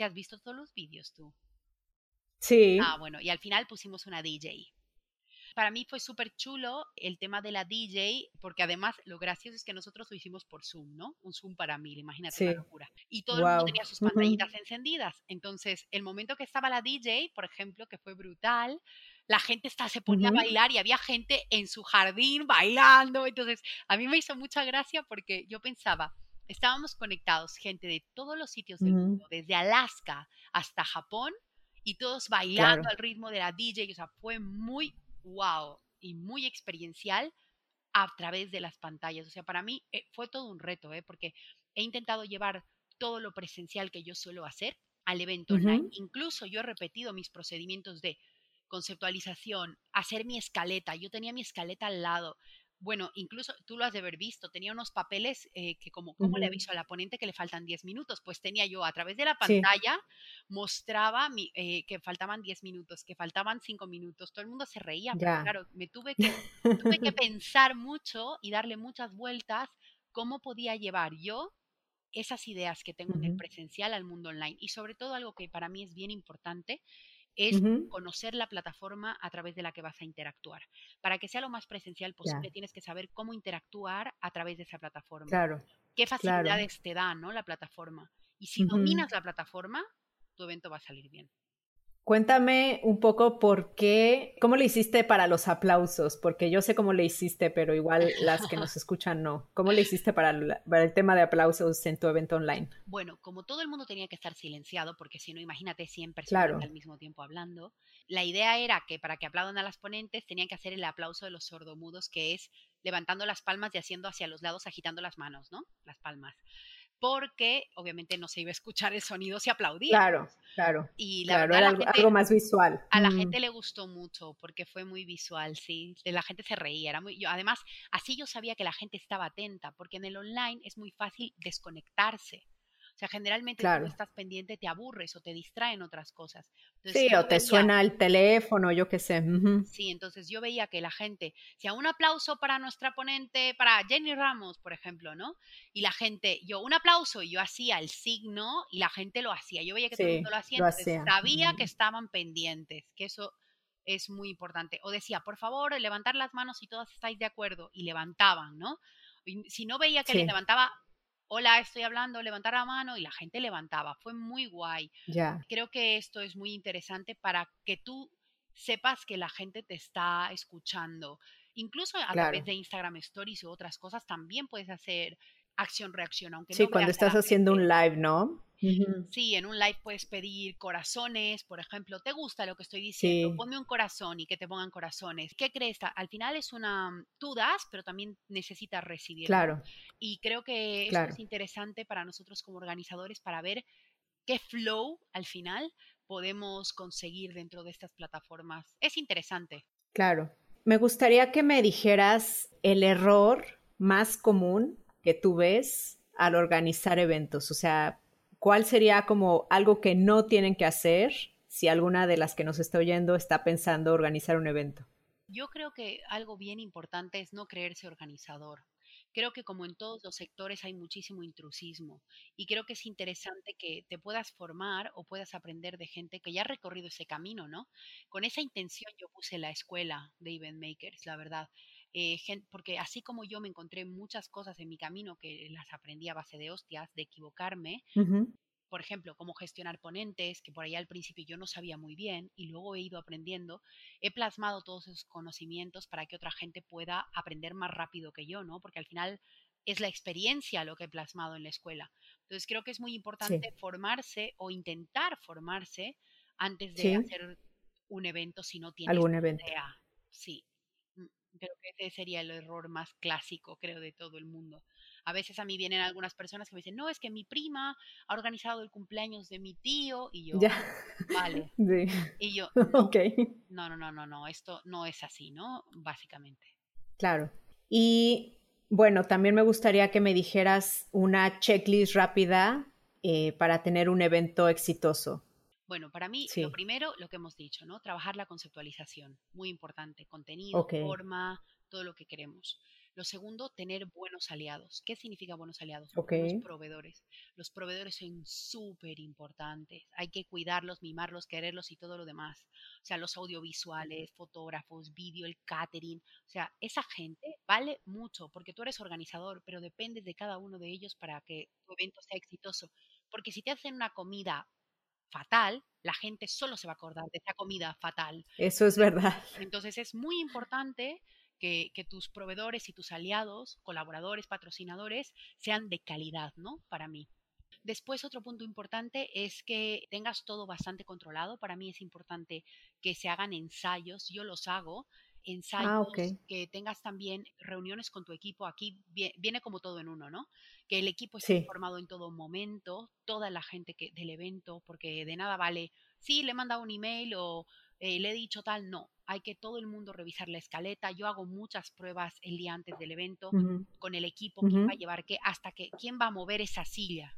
S2: ¿te has visto todos los vídeos tú?
S1: Sí.
S2: Ah, bueno, y al final pusimos una DJ. Para mí fue súper chulo el tema de la DJ, porque además lo gracioso es que nosotros lo hicimos por Zoom, ¿no? Un Zoom para mil, imagínate la locura. Y todo el mundo tenía sus pantallitas encendidas. Entonces, el momento que estaba la DJ, por ejemplo, que fue brutal, la gente está, se ponía a bailar y había gente en su jardín bailando. Entonces, a mí me hizo mucha gracia porque yo pensaba, estábamos conectados, gente de todos los sitios del mundo, desde Alaska hasta Japón, y todos bailando al ritmo de la DJ. O sea, fue muy, wow y muy experiencial a través de las pantallas. O sea, para mí eh, fue todo un reto, ¿eh? porque he intentado llevar todo lo presencial que yo suelo hacer al evento online. Incluso yo he repetido mis procedimientos de conceptualización, hacer mi escaleta. Yo tenía mi escaleta al lado, bueno, incluso tú lo has de haber visto, tenía unos papeles eh, que como, como le aviso a la ponente que le faltan 10 minutos, pues tenía yo a través de la pantalla, mostraba eh, que faltaban 10 minutos, que faltaban 5 minutos, todo el mundo se reía, pero claro, me tuve que, tuve que pensar mucho y darle muchas vueltas cómo podía llevar yo esas ideas que tengo en el presencial al mundo online y sobre todo algo que para mí es bien importante es conocer la plataforma a través de la que vas a interactuar. Para que sea lo más presencial posible, tienes que saber cómo interactuar a través de esa plataforma.
S1: Claro.
S2: Qué facilidades te da, ¿no? La plataforma. Y si dominas la plataforma, tu evento va a salir bien.
S1: Cuéntame un poco por qué, cómo le hiciste para los aplausos, porque yo sé cómo le hiciste, pero igual las que nos escuchan no. ¿Cómo le hiciste para, el tema de aplausos en tu evento online?
S2: Bueno, como todo el mundo tenía que estar silenciado, porque si no, imagínate 100 personas al mismo tiempo hablando, la idea era que para que aplaudan a las ponentes tenían que hacer el aplauso de los sordomudos, que es levantando las palmas y haciendo hacia los lados, agitando las manos, ¿no? Las palmas porque obviamente no se iba a escuchar el sonido si aplaudía.
S1: Claro, claro.
S2: Y
S1: la verdad, era algo, más visual.
S2: A la mm. gente le gustó mucho porque fue muy visual, sí. La gente se reía. Era muy, yo, además, así yo sabía que la gente estaba atenta, porque en el online es muy fácil desconectarse. O sea, generalmente si estás pendiente te aburres o te distraen otras cosas.
S1: sí, o te suena el teléfono, yo qué sé.
S2: Sí, entonces yo veía que la gente, si a un aplauso para nuestra ponente, para Jenny Ramos, por ejemplo, ¿no? Y la gente, yo un aplauso y yo hacía el signo y la gente lo hacía. Yo veía que todo el mundo lo hacía, entonces sabía que estaban pendientes, que eso es muy importante. O decía, por favor, levantar las manos si todas estáis de acuerdo y levantaban, ¿no? Si no veía que le levantaba, hola, estoy hablando, levantar la mano y la gente levantaba. Fue muy guay. Creo que esto es muy interesante para que tú sepas que la gente te está escuchando. Incluso a través de Instagram Stories u otras cosas también puedes hacer acción-reacción, aunque
S1: sí, cuando estás haciendo un live, ¿no?
S2: Sí, en un live puedes pedir corazones, por ejemplo, ¿te gusta lo que estoy diciendo? Ponme un corazón y que te pongan corazones. ¿Qué crees? Al final es una, tú das, pero también necesitas recibir.
S1: Claro.
S2: Y creo que eso es interesante para nosotros como organizadores para ver qué flow al final podemos conseguir dentro de estas plataformas. Es interesante.
S1: Claro. Me gustaría que me dijeras el error más común que tú ves al organizar eventos. O sea, ¿cuál sería como algo que no tienen que hacer si alguna de las que nos está oyendo está pensando organizar un evento?
S2: Yo creo que algo bien importante es no creerse organizador. Creo que como en todos los sectores hay muchísimo intrusismo y creo que es interesante que te puedas formar o puedas aprender de gente que ya ha recorrido ese camino, ¿no? Con esa intención yo puse la escuela de Event Makers, la verdad. Eh, porque así como yo me encontré muchas cosas en mi camino que las aprendí a base de hostias, de equivocarme, por ejemplo, cómo gestionar ponentes, que por ahí al principio yo no sabía muy bien y luego he ido aprendiendo, he plasmado todos esos conocimientos para que otra gente pueda aprender más rápido que yo, ¿no? Porque al final es la experiencia lo que he plasmado en la escuela. Entonces creo que es muy importante formarse o intentar formarse antes de hacer un evento si no tienes
S1: ¿Algún evento?
S2: idea. Sí, Creo que ese sería el error más clásico, creo, de todo el mundo. A veces a mí vienen algunas personas que me dicen, no, es que mi prima ha organizado el cumpleaños de mi tío y yo,
S1: ya.
S2: vale.
S1: Sí.
S2: Y yo,
S1: ok.
S2: No, no, no, no, no, esto no es así, ¿no? Básicamente.
S1: Claro. Y bueno, también me gustaría que me dijeras una checklist rápida eh, para tener un evento exitoso.
S2: Bueno, para mí, lo primero, lo que hemos dicho, ¿no? Trabajar la conceptualización, muy importante, contenido, forma, todo lo que queremos. Lo segundo, tener buenos aliados. ¿Qué significa buenos aliados? Los proveedores. Los proveedores son súper importantes. Hay que cuidarlos, mimarlos, quererlos y todo lo demás. O sea, los audiovisuales, fotógrafos, vídeo, el catering. O sea, esa gente vale mucho porque tú eres organizador, pero dependes de cada uno de ellos para que tu evento sea exitoso. Porque si te hacen una comida fatal, la gente solo se va a acordar de esa comida fatal.
S1: Eso es verdad.
S2: Entonces es muy importante que, tus proveedores y tus aliados, colaboradores, patrocinadores, sean de calidad, ¿no? Para mí. Después, otro punto importante es que tengas todo bastante controlado. Para mí es importante que se hagan ensayos. Yo los hago, Ah, ensayos, que tengas también reuniones con tu equipo. Aquí viene como todo en uno, ¿no? Que el equipo esté informado en todo momento, toda la gente que, del evento, porque de nada vale, sí, le he mandado un email o eh, le he dicho tal, no. Hay que todo el mundo revisar la escaleta. Yo hago muchas pruebas el día antes del evento con el equipo, quién va a llevar qué, hasta que quién va a mover esa silla.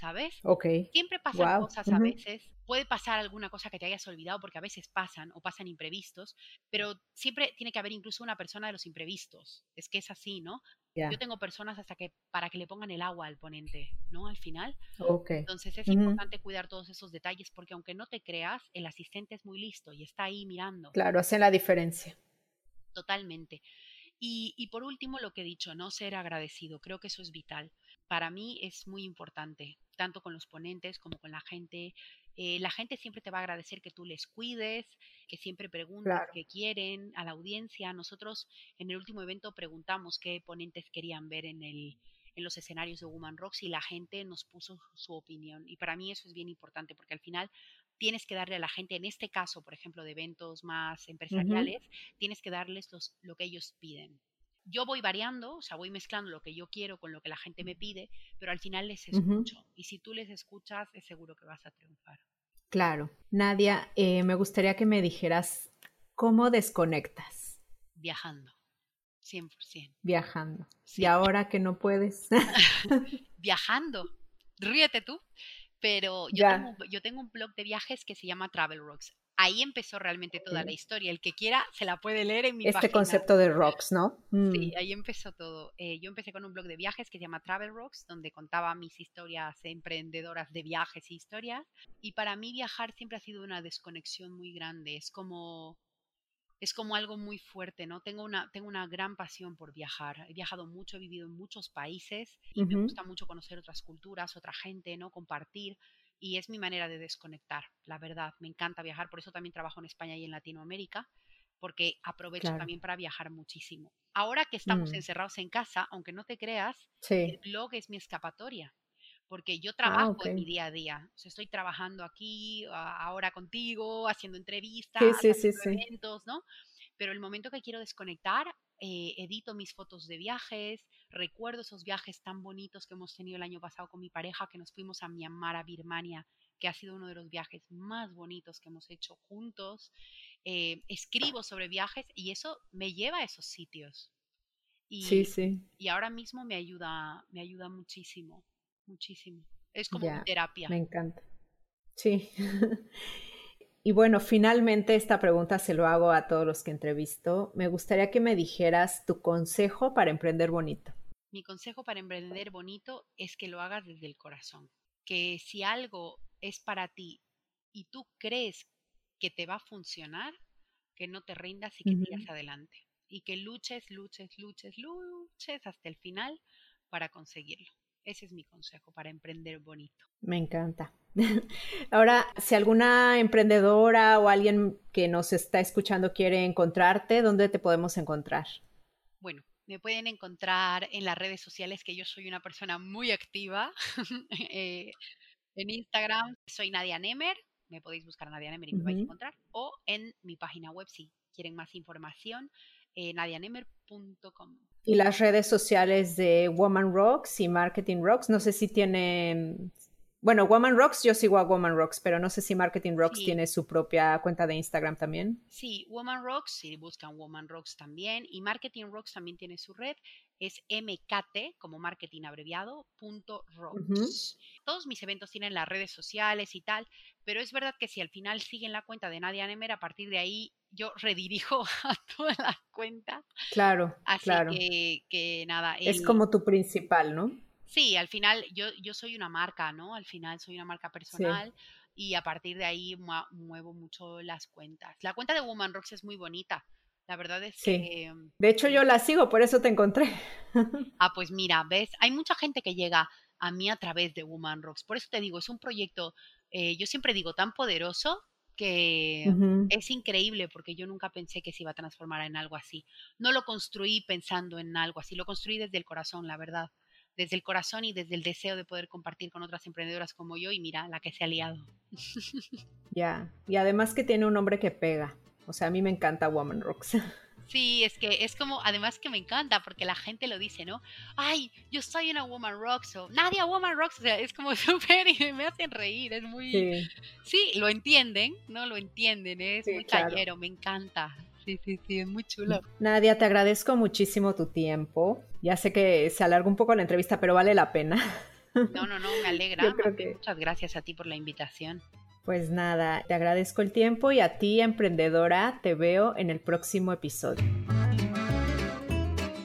S2: ¿Sabes?
S1: Ok.
S2: Siempre pasan cosas a veces. Puede pasar alguna cosa que te hayas olvidado, porque a veces pasan o pasan imprevistos, pero siempre tiene que haber incluso una persona de los imprevistos. Es que es así, ¿no? Yo tengo personas hasta que para que le pongan el agua al ponente, ¿no? Al final.
S1: Ok.
S2: Entonces es importante cuidar todos esos detalles, porque aunque no te creas, el asistente es muy listo y está ahí mirando.
S1: Claro, hace la diferencia.
S2: Totalmente. Y, y, por último, lo que he dicho, no ser agradecido. Creo que eso es vital. Para mí es muy importante, tanto con los ponentes como con la gente. Eh, la gente siempre te va a agradecer que tú les cuides, que siempre preguntes qué quieren a la audiencia. Nosotros en el último evento preguntamos qué ponentes querían ver en, el, en los escenarios de Woman Rocks y la gente nos puso su opinión. Y para mí eso es bien importante porque al final tienes que darle a la gente, en este caso, por ejemplo, de eventos más empresariales, tienes que darles los, lo que ellos piden. Yo voy variando, o sea, voy mezclando lo que yo quiero con lo que la gente me pide, pero al final les escucho. Y si tú les escuchas, es seguro que vas a triunfar.
S1: Claro. Nadia, eh, me gustaría que me dijeras cómo desconectas.
S2: Viajando, 100%.
S1: Viajando. ¿Y ahora que no puedes?
S2: Viajando. Ríete tú. Pero yo tengo, yo tengo, un blog de viajes que se llama Travel Rocks. Ahí empezó realmente toda la historia. El que quiera se la puede leer en mi
S1: Este concepto de rocks, ¿no?
S2: Sí, mm. ahí empezó todo. Eh, yo empecé con un blog de viajes que se llama Travel Rocks, donde contaba mis historias emprendedoras de viajes e historias. Y para mí viajar siempre ha sido una desconexión muy grande. Es como es como algo muy fuerte, ¿no? Tengo una, tengo una gran pasión por viajar. He viajado mucho, he vivido en muchos países y me gusta mucho conocer otras culturas, otra gente, ¿no? Compartir. Y es mi manera de desconectar, la verdad. Me encanta viajar, por eso también trabajo en España y en Latinoamérica, porque aprovecho también para viajar muchísimo. Ahora que estamos mm. encerrados en casa, aunque no te creas, el blog es mi escapatoria porque yo ah, trabajo en mi día a día. O sea, estoy trabajando aquí, ahora contigo, haciendo entrevistas, haciendo eventos, ¿no? Pero el momento que quiero desconectar, eh, edito mis fotos de viajes, recuerdo esos viajes tan bonitos que hemos tenido el año pasado con mi pareja, que nos fuimos a Myanmar, a Birmania, que ha sido uno de los viajes más bonitos que hemos hecho juntos. Eh, escribo sobre viajes y eso me lleva a esos sitios. Y,
S1: sí, sí.
S2: Y ahora mismo me ayuda, me ayuda muchísimo muchísimo. Es como terapia.
S1: Me encanta. Sí. y bueno, finalmente esta pregunta se lo hago a todos los que entrevisto. Me gustaría que me dijeras tu consejo para emprender bonito.
S2: Mi consejo para emprender bonito es que lo hagas desde el corazón. Que si algo es para ti y tú crees que te va a funcionar, que no te rindas y que uh adelante. Y que luches, luches, luches, luches hasta el final para conseguirlo. Ese es mi consejo para emprender bonito.
S1: Me encanta. Ahora, si alguna emprendedora o alguien que nos está escuchando quiere encontrarte, ¿dónde te podemos encontrar?
S2: Bueno, me pueden encontrar en las redes sociales, que yo soy una persona muy activa. Eh, en Instagram soy Nadia Nemer, me podéis buscar Nadia Nemer y me vais a encontrar. O en mi página web, si quieren más información, eh, nadianemer.com.
S1: Y las redes sociales de Woman Rocks y Marketing Rocks, no sé si tienen, bueno, Woman Rocks, yo sigo a Woman Rocks, pero no sé si Marketing Rocks tiene su propia cuenta de Instagram también.
S2: Sí, Woman Rocks, si buscan Woman Rocks también, y Marketing Rocks también tiene su red, es MKT, como marketing abreviado, punto rocks. Todos mis eventos tienen las redes sociales y tal, pero es verdad que si al final siguen la cuenta de Nadia Nemer, a partir de ahí yo redirijo a todas las cuentas.
S1: Claro,
S2: Así
S1: claro.
S2: Que, que nada.
S1: Es como tu principal, ¿no?
S2: Sí, al final yo, yo soy una marca, ¿no? Al final soy una marca personal. Y a partir de ahí muevo mucho las cuentas. La cuenta de Woman Rocks es muy bonita. La verdad es sí. que...
S1: De hecho, yo la sigo, por eso te encontré.
S2: ah, pues mira, ves, hay mucha gente que llega a mí a través de Woman Rocks. Por eso te digo, es un proyecto, eh, yo siempre digo, tan poderoso que es increíble porque yo nunca pensé que se iba a transformar en algo así. No lo construí pensando en algo así, lo construí desde el corazón, la verdad. Desde el corazón y desde el deseo de poder compartir con otras emprendedoras como yo y mira, la que se ha liado.
S1: Ya, y además que tiene un nombre que pega. O sea, a mí me encanta Woman Rocks.
S2: Sí, es que es como, además que me encanta porque la gente lo dice, ¿no? Ay, yo soy una Woman Rocks o Nadia Woman Rocks, o sea, es como súper y me hacen reír, es muy... Sí. lo entienden, ¿no? Lo entienden, es muy claro. me encanta. Sí, sí, sí, es muy chulo.
S1: Nadia, te agradezco muchísimo tu tiempo. Ya sé que se alarga un poco la entrevista, pero vale la pena.
S2: No, no, no, me alegra. Muchas gracias a ti por la invitación.
S1: Pues nada, te agradezco el tiempo y a ti, emprendedora, te veo en el próximo episodio.